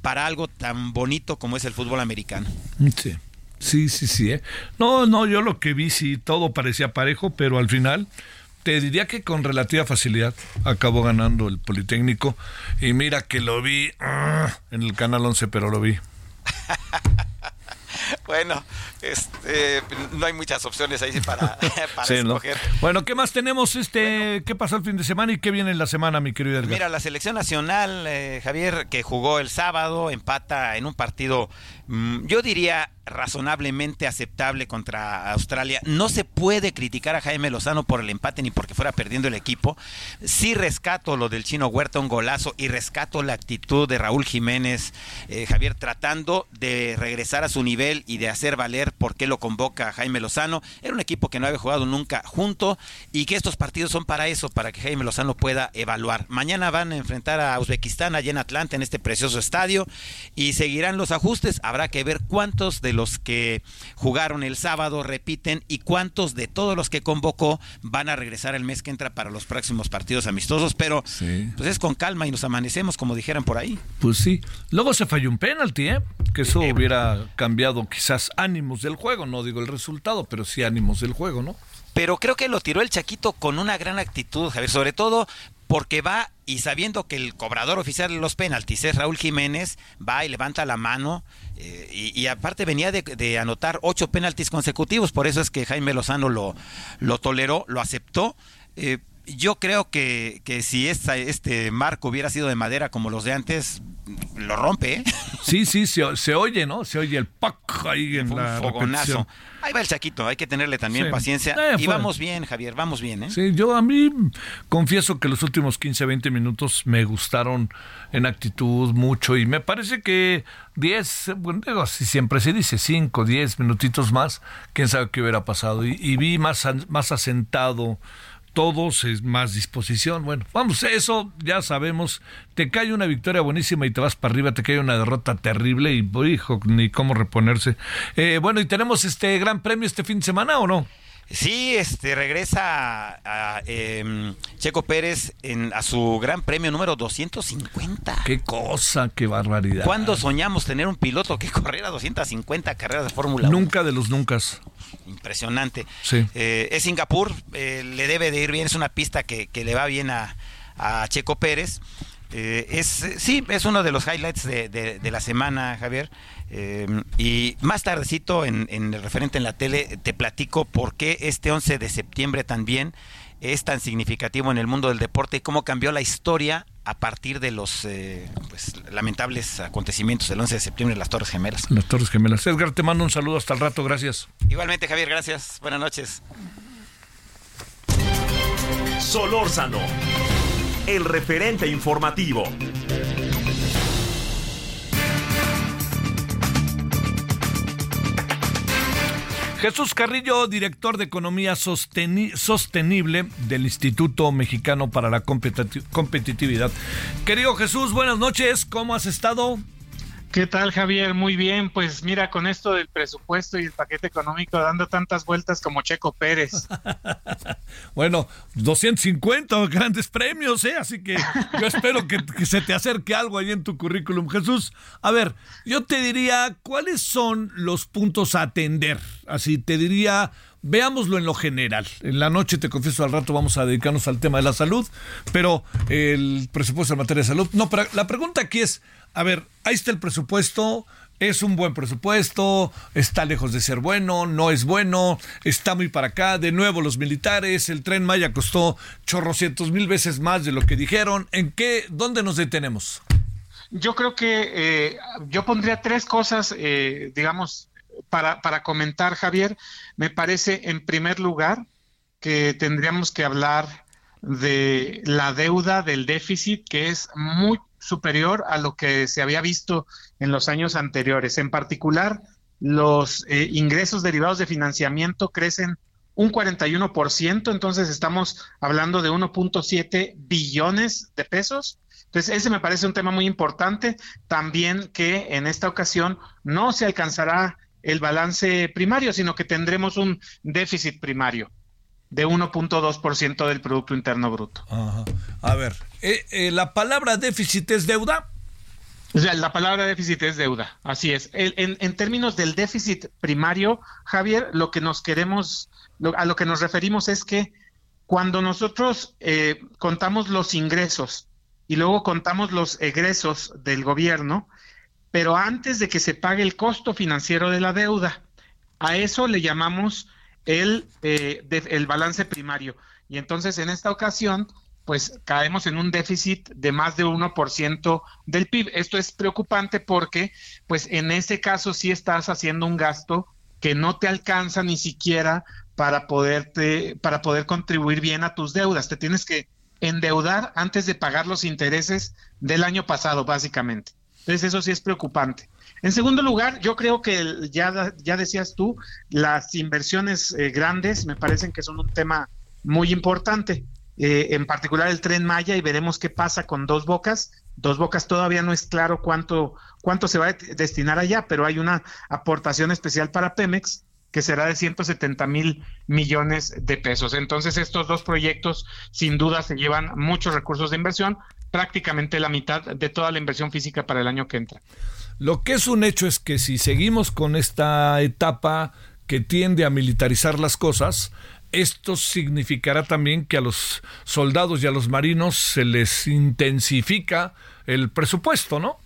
[SPEAKER 15] para algo tan bonito como es el fútbol americano.
[SPEAKER 1] Sí. Sí, sí, sí. ¿eh? No, no, yo lo que vi, sí, todo parecía parejo, pero al final te diría que con relativa facilidad acabó ganando el Politécnico. Y mira que lo vi ah, en el Canal 11, pero lo vi. [LAUGHS]
[SPEAKER 15] Bueno, este, no hay muchas opciones ahí para, [LAUGHS] para
[SPEAKER 1] Sí, ¿no?
[SPEAKER 15] escoger.
[SPEAKER 1] Bueno, ¿qué más tenemos? Este, ¿Qué pasó el fin de semana y qué viene en la semana, mi querido Edgar?
[SPEAKER 15] Mira, la selección nacional, eh, Javier, que jugó el sábado, empata en un partido, mm, yo diría razonablemente aceptable contra Australia. No se puede criticar a Jaime Lozano por el empate ni porque fuera perdiendo el equipo. Sí rescato lo del chino Huerta, un golazo, y rescato la actitud de Raúl Jiménez, eh, Javier, tratando de regresar a su nivel y de hacer valer por qué lo convoca a Jaime Lozano. Era un equipo que no había jugado nunca junto y que estos partidos son para eso, para que Jaime Lozano pueda evaluar. Mañana van a enfrentar a Uzbekistán allá en Atlanta, en este precioso estadio, y seguirán los ajustes. Habrá que ver cuántos de los que jugaron el sábado repiten y cuántos de todos los que convocó van a regresar el mes que entra para los próximos partidos amistosos, pero pues es con calma y nos amanecemos, como dijeran por ahí.
[SPEAKER 1] Pues sí. Luego se falló un penalti, ¿eh? Que eso hubiera cambiado quizás ánimos del juego, no digo el resultado, pero sí ánimos del juego, ¿no?
[SPEAKER 15] pero creo que lo tiró el Chaquito con una gran actitud, Javier, sobre todo porque va y sabiendo que el cobrador oficial de los penaltis es Raúl Jiménez, va y levanta la mano eh, y, aparte venía de, de anotar ocho penaltis consecutivos, por eso es que Jaime Lozano lo, lo toleró, lo aceptó. Eh, yo creo que, que si esta, este marco hubiera sido de madera como los de antes, lo rompe, ¿eh? [LAUGHS]
[SPEAKER 1] Sí, sí, se, se oye, ¿no? Se oye el pac ahí en la
[SPEAKER 15] un fogonazo.
[SPEAKER 1] repetición.
[SPEAKER 15] Ahí va el Chaquito, hay que tenerle también
[SPEAKER 1] Sí.
[SPEAKER 15] paciencia.
[SPEAKER 1] Eh,
[SPEAKER 15] y vamos bien, Javier, vamos bien, ¿eh?
[SPEAKER 1] Sí, yo a mí confieso que los últimos 15, 20 minutos me gustaron en actitud mucho y me parece que 10, bueno, digo, así siempre se dice 5, 10 minutitos más, quién sabe qué hubiera pasado. Y, y vi más, más asentado todos, es más disposición. Bueno, vamos, eso ya sabemos. Te cae una victoria buenísima y te vas para arriba, te cae una derrota terrible y, hijo, ni cómo reponerse. Eh, bueno, ¿y tenemos este gran premio este fin de semana o no?
[SPEAKER 15] Sí, este regresa a, a, em, Checo Pérez en, a su gran premio número 250.
[SPEAKER 1] Qué cosa, qué barbaridad.
[SPEAKER 15] ¿Cuándo soñamos tener un piloto que [LAUGHS] corriera 250 carreras de Fórmula 1?
[SPEAKER 1] Nunca de los nunca.
[SPEAKER 15] Impresionante.
[SPEAKER 1] Sí.
[SPEAKER 15] Eh, es Singapur, eh, le debe de ir bien, es una pista que, que le va bien a, a Checo Pérez. Eh, es sí, es uno de los highlights de, de- de la semana, Javier. Eh, y más tardecito en, en el referente en la tele te platico por qué este 11 de septiembre también es tan significativo en el mundo del deporte y cómo cambió la historia a partir de los eh, pues, lamentables acontecimientos del 11 de septiembre en las Torres Gemelas.
[SPEAKER 1] Las Torres Gemelas. Edgar, te mando un saludo hasta el rato, gracias.
[SPEAKER 15] Igualmente, Javier, gracias. Buenas noches.
[SPEAKER 4] Solórzano, el referente informativo.
[SPEAKER 1] Jesús Carrillo, director de Economía Sosteni- Sostenible del Instituto Mexicano para la Competiti- Competitividad. Querido Jesús, buenas noches, ¿cómo has estado?
[SPEAKER 16] ¿Qué tal, Javier? Muy bien, pues mira, con esto del presupuesto y el paquete económico dando tantas vueltas como Checo Pérez. [LAUGHS]
[SPEAKER 1] Bueno, 250 grandes premios, ¿eh? Así que yo espero que, se te acerque algo ahí en tu currículum. Jesús, a ver, yo te diría, ¿cuáles son los puntos a atender? Así te diría, veámoslo en lo general. En la noche, te confieso, al rato vamos a dedicarnos al tema de la salud, pero el presupuesto en materia de salud. No, pero la pregunta aquí es, a ver, ahí está el presupuesto. Es un buen presupuesto, está lejos de ser bueno, no es bueno, está muy para acá. De nuevo, los militares, el tren Maya costó chorrocientos mil veces más de lo que dijeron. ¿En qué, dónde nos detenemos?
[SPEAKER 16] Yo creo que eh, yo pondría tres cosas, eh, digamos, para, para comentar, Javier. Me parece, en primer lugar, que tendríamos que hablar de la deuda del déficit, que es muy superior a lo que se había visto en los años anteriores. En particular, los eh, ingresos derivados de financiamiento crecen un 41%, entonces estamos hablando de 1.7 billones de pesos. Entonces, ese me parece un tema muy importante. También que en esta ocasión no se alcanzará el balance primario, sino que tendremos un déficit primario de 1.2% del Producto Interno Bruto.
[SPEAKER 1] Ajá. A ver, eh, eh, la palabra déficit es deuda.
[SPEAKER 16] O sea, la palabra déficit es deuda, así es. El- en, en términos del déficit primario, Javier, lo que nos queremos, lo- a lo que nos referimos es que cuando nosotros eh, contamos los ingresos y luego contamos los egresos del gobierno, pero antes de que se pague el costo financiero de la deuda. A eso le llamamos el, eh, el balance primario. Y entonces en esta ocasión, pues caemos en un déficit de más de 1% del PIB. Esto es preocupante porque, pues en ese caso sí estás haciendo un gasto que no te alcanza ni siquiera para poderte, para poder contribuir bien a tus deudas. Te tienes que endeudar antes de pagar los intereses del año pasado, básicamente. Entonces eso sí es preocupante. En segundo lugar, yo creo que ya, ya decías tú, las inversiones eh, grandes me parecen que son un tema muy importante, eh, en particular el tren Maya y veremos qué pasa con Dos Bocas. Dos Bocas todavía no es claro cuánto, cuánto se va a de- destinar allá, pero hay una aportación especial para Pemex que será de 170 mil millones de pesos. Entonces estos dos proyectos sin duda se llevan muchos recursos de inversión, prácticamente la mitad de toda la inversión física para el año que entra.
[SPEAKER 1] Lo que es un hecho es que si seguimos con esta etapa que tiende a militarizar las cosas, esto significará también que a los soldados y a los marinos se les intensifica el presupuesto, ¿no?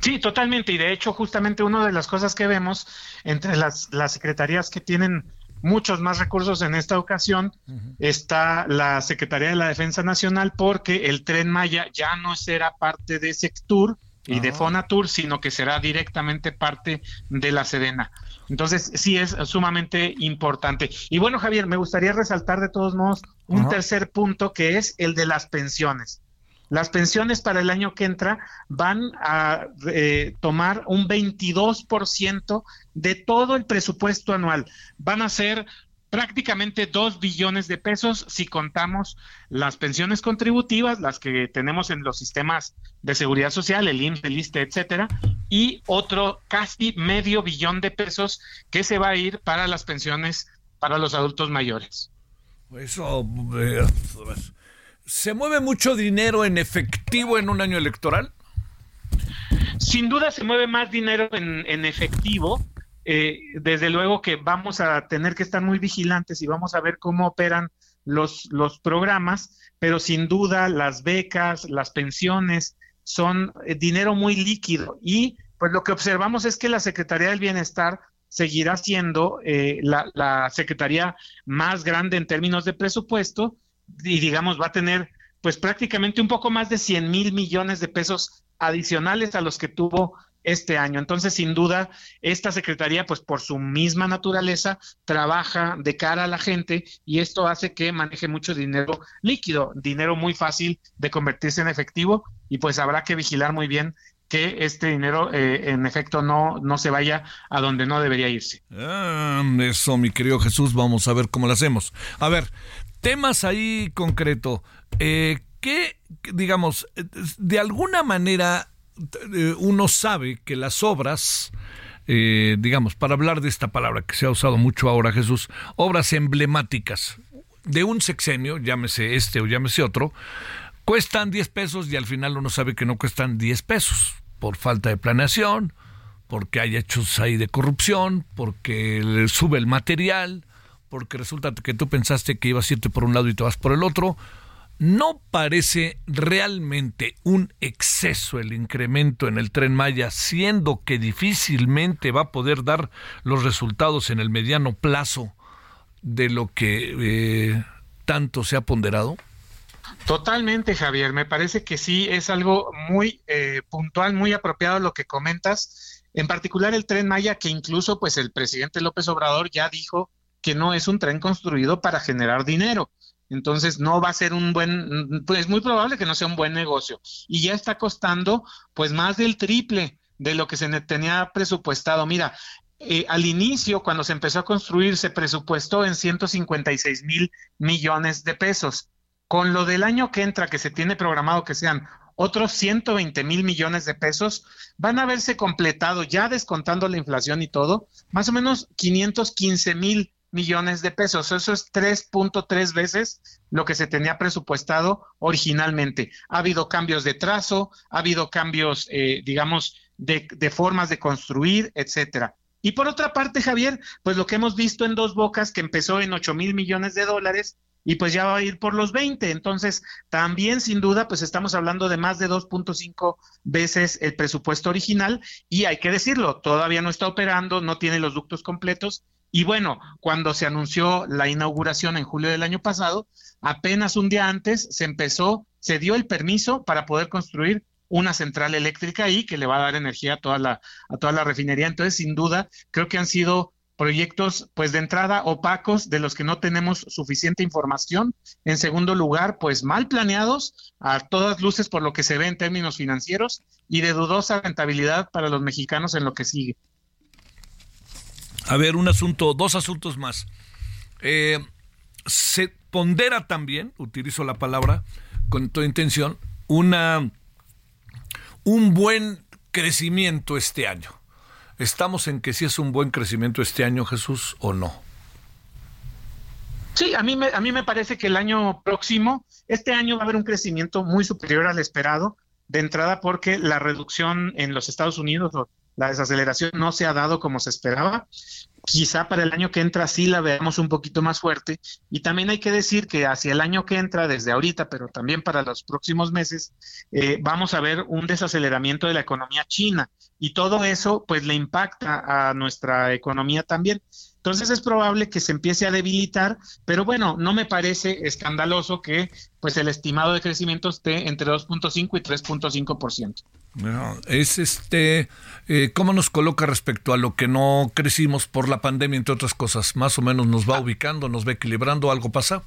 [SPEAKER 16] Sí, totalmente. Y de hecho, justamente una de las cosas que vemos entre las, las secretarías que tienen muchos más recursos en esta ocasión está la Secretaría de la Defensa Nacional porque el tren Maya ya no será parte de Sectur y de
[SPEAKER 6] Ah.
[SPEAKER 16] Fonatur, sino que será directamente parte de la Sedena. Entonces, sí es sumamente importante. Y bueno, Javier, me gustaría resaltar de todos modos un tercer punto que es el de las pensiones. Las pensiones para el año que entra van a eh, tomar un 22% de todo el presupuesto anual. Van a ser prácticamente 2 billones de pesos si contamos las pensiones contributivas, las que tenemos en los sistemas de seguridad social, el IMSS, el ISSSTE, etcétera, y otro casi medio billón de pesos que se va a ir para las pensiones para los adultos mayores.
[SPEAKER 1] Eso eh, se mueve mucho dinero en efectivo en un año electoral.
[SPEAKER 16] Sin duda se mueve más dinero en, en efectivo. Eh, desde luego que vamos a tener que estar muy vigilantes y vamos a ver cómo operan los, los programas, pero sin duda las becas, las pensiones son eh, dinero muy líquido y pues lo que observamos es que la Secretaría del Bienestar seguirá siendo eh, la, la secretaría más grande en términos de presupuesto y digamos va a tener pues prácticamente un poco más de 100 mil millones de pesos adicionales a los que tuvo este año. Entonces, sin duda, esta secretaría, pues por su misma naturaleza, trabaja de cara a la gente y esto hace que maneje mucho dinero líquido, dinero muy fácil de convertirse en efectivo y pues habrá que vigilar muy bien que este dinero eh, en efecto no, no se vaya a donde no debería irse.
[SPEAKER 1] Ah, eso, mi querido Jesús, vamos a ver cómo lo hacemos. A ver, temas ahí concreto. Eh, ¿Qué, digamos, de alguna manera eh, uno sabe que las obras, eh, digamos, para hablar de esta palabra que se ha usado mucho ahora, Jesús, obras emblemáticas de un sexenio, llámese este o llámese otro, cuestan 10 pesos y al final uno sabe que no cuestan 10 pesos por falta de planeación, porque hay hechos ahí de corrupción, porque sube el material, porque resulta que tú pensaste que ibas a irte por un lado y te vas por el otro. ¿No parece realmente un exceso el incremento en el tren Maya, siendo que difícilmente va a poder dar los resultados en el mediano plazo de lo que eh, tanto se ha ponderado?
[SPEAKER 16] Totalmente, Javier. Me parece que sí es algo muy eh, puntual, muy apropiado lo que comentas. En particular el tren Maya, que incluso pues el presidente López Obrador ya dijo que no es un tren construido para generar dinero. Entonces no va a ser un buen, pues es muy probable que no sea un buen negocio. Y ya está costando pues más del triple de lo que se tenía presupuestado. Mira, eh, al inicio, cuando se empezó a construir, se presupuestó en 156 mil millones de pesos. Con lo del año que entra, que se tiene programado que sean otros 120 mil millones de pesos, van a haberse completado, ya descontando la inflación y todo, más o menos 515 mil millones de pesos. Eso es 3.3 veces lo que se tenía presupuestado originalmente. Ha habido cambios de trazo, ha habido cambios, eh, digamos, de, de formas de construir, etcétera. Y por otra parte, Javier, pues lo que hemos visto en Dos Bocas, que empezó en 8 mil millones de dólares y pues ya va a ir por los 20. Entonces, también sin duda, pues estamos hablando de más de 2.5 veces el presupuesto original y hay que decirlo, todavía no está operando, no tiene los ductos completos. Y bueno, cuando se anunció la inauguración en julio del año pasado, apenas un día antes se empezó, se dio el permiso para poder construir una central eléctrica ahí que le va a dar energía a toda la, a toda la refinería. Entonces, sin duda, creo que han sido proyectos, pues de entrada opacos, de los que no tenemos suficiente información. En segundo lugar, pues mal planeados, a todas luces por lo que se ve en términos financieros y de dudosa rentabilidad para los mexicanos en lo que sigue.
[SPEAKER 1] A ver, un asunto, dos asuntos más. Eh, se pondera también, utilizo la palabra con toda intención, una un buen crecimiento este año. ¿Estamos en que si es un buen crecimiento este año, Jesús, o no?
[SPEAKER 16] Sí, a mí, me, a mí me parece que el año próximo, este año va a haber un crecimiento muy superior al esperado, de entrada porque la reducción en los Estados Unidos la desaceleración no se ha dado como se esperaba. Quizá para el año que entra sí la veamos un poquito más fuerte. Y también hay que decir que hacia el año que entra, desde ahorita, pero también para los próximos meses, eh, vamos a ver un desaceleramiento de la economía china. Y todo eso pues le impacta a nuestra economía también. Entonces es probable que se empiece a debilitar, pero bueno, no me parece escandaloso que pues el estimado de crecimiento esté entre 2.5 y 3.5%.
[SPEAKER 1] No, es este, eh, ¿cómo nos coloca respecto a lo que no crecimos por la pandemia, entre otras cosas? ¿Más o menos nos va ubicando, nos va equilibrando? ¿Algo pasa?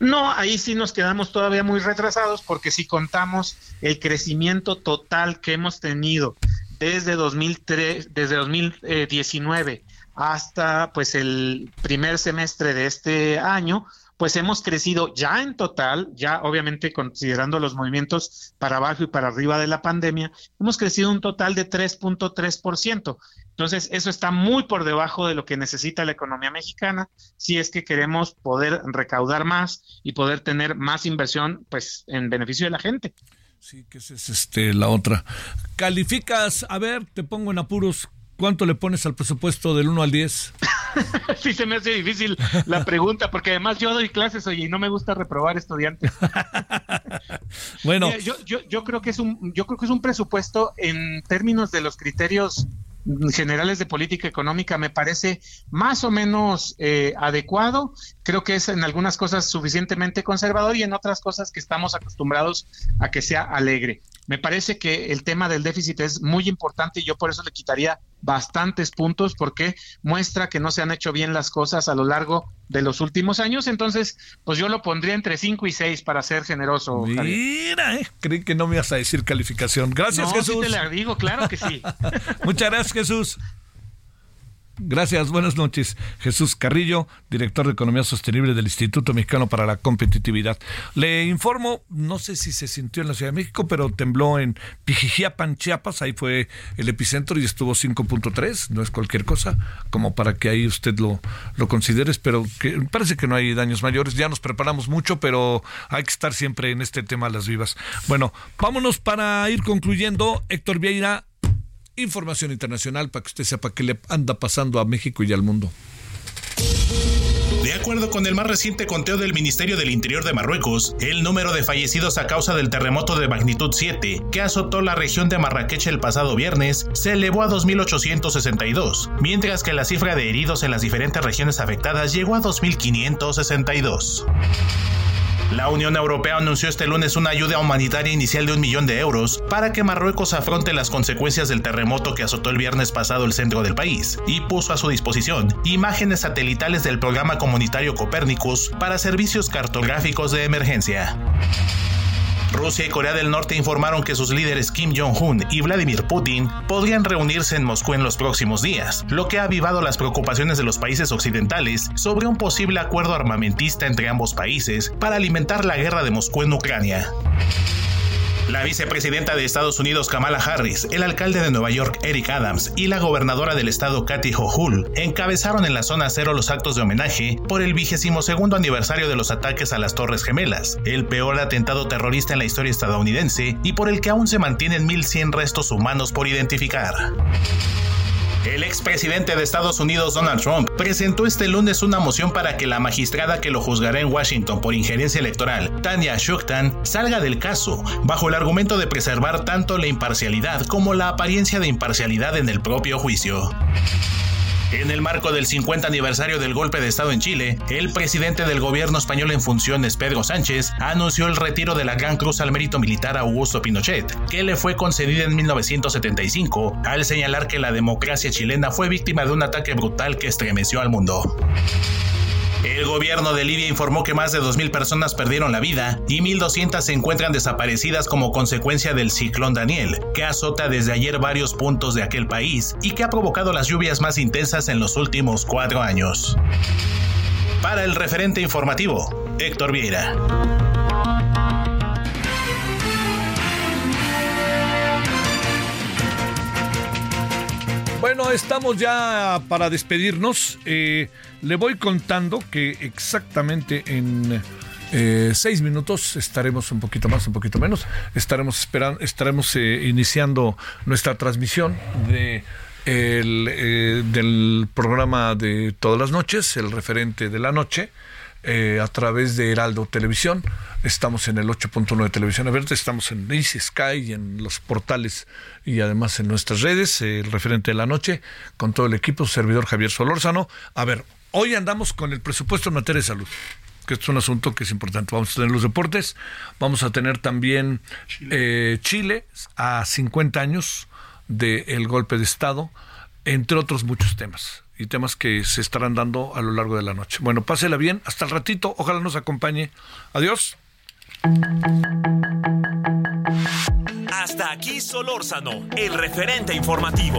[SPEAKER 16] No, ahí sí nos quedamos todavía muy retrasados porque si contamos el crecimiento total que hemos tenido desde 2003, desde 2019 hasta pues el primer semestre de este año, pues hemos crecido ya en total, ya obviamente considerando los movimientos para abajo y para arriba de la pandemia, hemos crecido un total de 3.3%. Entonces, eso está muy por debajo de lo que necesita la economía mexicana si es que queremos poder recaudar más y poder tener más inversión pues en beneficio de la gente.
[SPEAKER 1] Sí, que esa es este, la otra. Calificas, a ver, te pongo en apuros, ¿cuánto le pones al presupuesto del 1 al 10? [LAUGHS]
[SPEAKER 16] sí, se me hace difícil la [LAUGHS] pregunta, porque además yo doy clases, oye, y no me gusta reprobar estudiantes. [LAUGHS]
[SPEAKER 1] bueno,
[SPEAKER 16] Mira, yo, yo, yo creo que es un, yo creo que es un presupuesto en términos de los criterios generales de política económica me parece más o menos eh, adecuado. Creo que es en algunas cosas suficientemente conservador y en otras cosas que estamos acostumbrados a que sea alegre. Me parece que el tema del déficit es muy importante y yo por eso le quitaría bastantes puntos porque muestra que no se han hecho bien las cosas a lo largo de los últimos años. Entonces, pues yo lo pondría entre 5 y 6 para ser generoso.
[SPEAKER 1] Mira, eh, creí que no me ibas a decir calificación. Gracias,
[SPEAKER 16] No,
[SPEAKER 1] Jesús.
[SPEAKER 16] sí te la digo, claro que sí. [LAUGHS]
[SPEAKER 1] Muchas gracias, Jesús. Gracias, buenas noches. Jesús Carrillo, director de Economía Sostenible del Instituto Mexicano para la Competitividad. Le informo, no sé si se sintió en la Ciudad de México, pero tembló en Pijijiapan, Chiapas, ahí fue el epicentro y estuvo 5.3, no es cualquier cosa, como para que ahí usted lo, lo considere, pero que parece que no hay daños mayores, ya nos preparamos mucho, pero hay que estar siempre en este tema las vivas. Bueno, vámonos para ir concluyendo. Héctor Vieira, información internacional para que usted sepa qué le anda pasando a México y al mundo.
[SPEAKER 17] De acuerdo con el más reciente conteo del Ministerio del Interior de Marruecos, el número de fallecidos a causa del terremoto de magnitud 7 que azotó la región de Marrakech el pasado viernes se elevó a 2.862, mientras que la cifra de heridos en las diferentes regiones afectadas llegó a 2.562. La Unión Europea anunció este lunes una ayuda humanitaria inicial de un millón de euros para que Marruecos afronte las consecuencias del terremoto que azotó el viernes pasado el centro del país y puso a su disposición imágenes satelitales del programa comunitario Copernicus para servicios cartográficos de emergencia. Rusia y Corea del Norte informaron que sus líderes Kim Jong-un y Vladimir Putin podrían reunirse en Moscú en los próximos días, lo que ha avivado las preocupaciones de los países occidentales sobre un posible acuerdo armamentista entre ambos países para alimentar la guerra de Moscú en Ucrania. La vicepresidenta de Estados Unidos Kamala Harris, el alcalde de Nueva York Eric Adams y la gobernadora del estado Kathy Hochul encabezaron en la zona cero los actos de homenaje por el vigésimo segundo aniversario de los ataques a las Torres Gemelas, el peor atentado terrorista en la historia estadounidense y por el que aún se mantienen 1.100 restos humanos por identificar. El expresidente de Estados Unidos Donald Trump presentó este lunes una moción para que la magistrada que lo juzgará en Washington por injerencia electoral, Tanya Shuktan, salga del caso, bajo el argumento de preservar tanto la imparcialidad como la apariencia de imparcialidad en el propio juicio. En el marco del 50 aniversario del golpe de Estado en Chile, el presidente del gobierno español en funciones, Pedro Sánchez, anunció el retiro de la Gran Cruz al Mérito Militar a Augusto Pinochet, que le fue concedida en 1975, al señalar que la democracia chilena fue víctima de un ataque brutal que estremeció al mundo. El gobierno de Libia informó que más de 2.000 personas perdieron la vida y 1.200 se encuentran desaparecidas como consecuencia del ciclón Daniel, que azota desde ayer varios puntos de aquel país y que ha provocado las lluvias más intensas en los últimos cuatro años. Para el referente informativo, Héctor Vieira.
[SPEAKER 1] Bueno, estamos ya para despedirnos. Eh, le voy contando que exactamente en eh, seis minutos estaremos un poquito más, un poquito menos. Estaremos esperando, estaremos eh, iniciando nuestra transmisión de el, eh, del programa de todas las noches, el referente de la noche. Eh, a través de Heraldo Televisión. Estamos en el 8.1 de Televisión Abierta, estamos en Easy Sky y en los portales y además en nuestras redes, eh, el referente de la noche, con todo el equipo, servidor Javier Solórzano. A ver, hoy andamos con el presupuesto en materia de salud que es un asunto que es importante. Vamos a tener los deportes, vamos a tener también eh, Chile a 50 años del golpe de Estado, entre otros muchos temas y temas que se estarán dando a lo largo de la noche. Bueno, pásela bien, hasta el ratito, ojalá nos acompañe. Adiós.
[SPEAKER 4] Hasta aquí Solórzano, el referente informativo.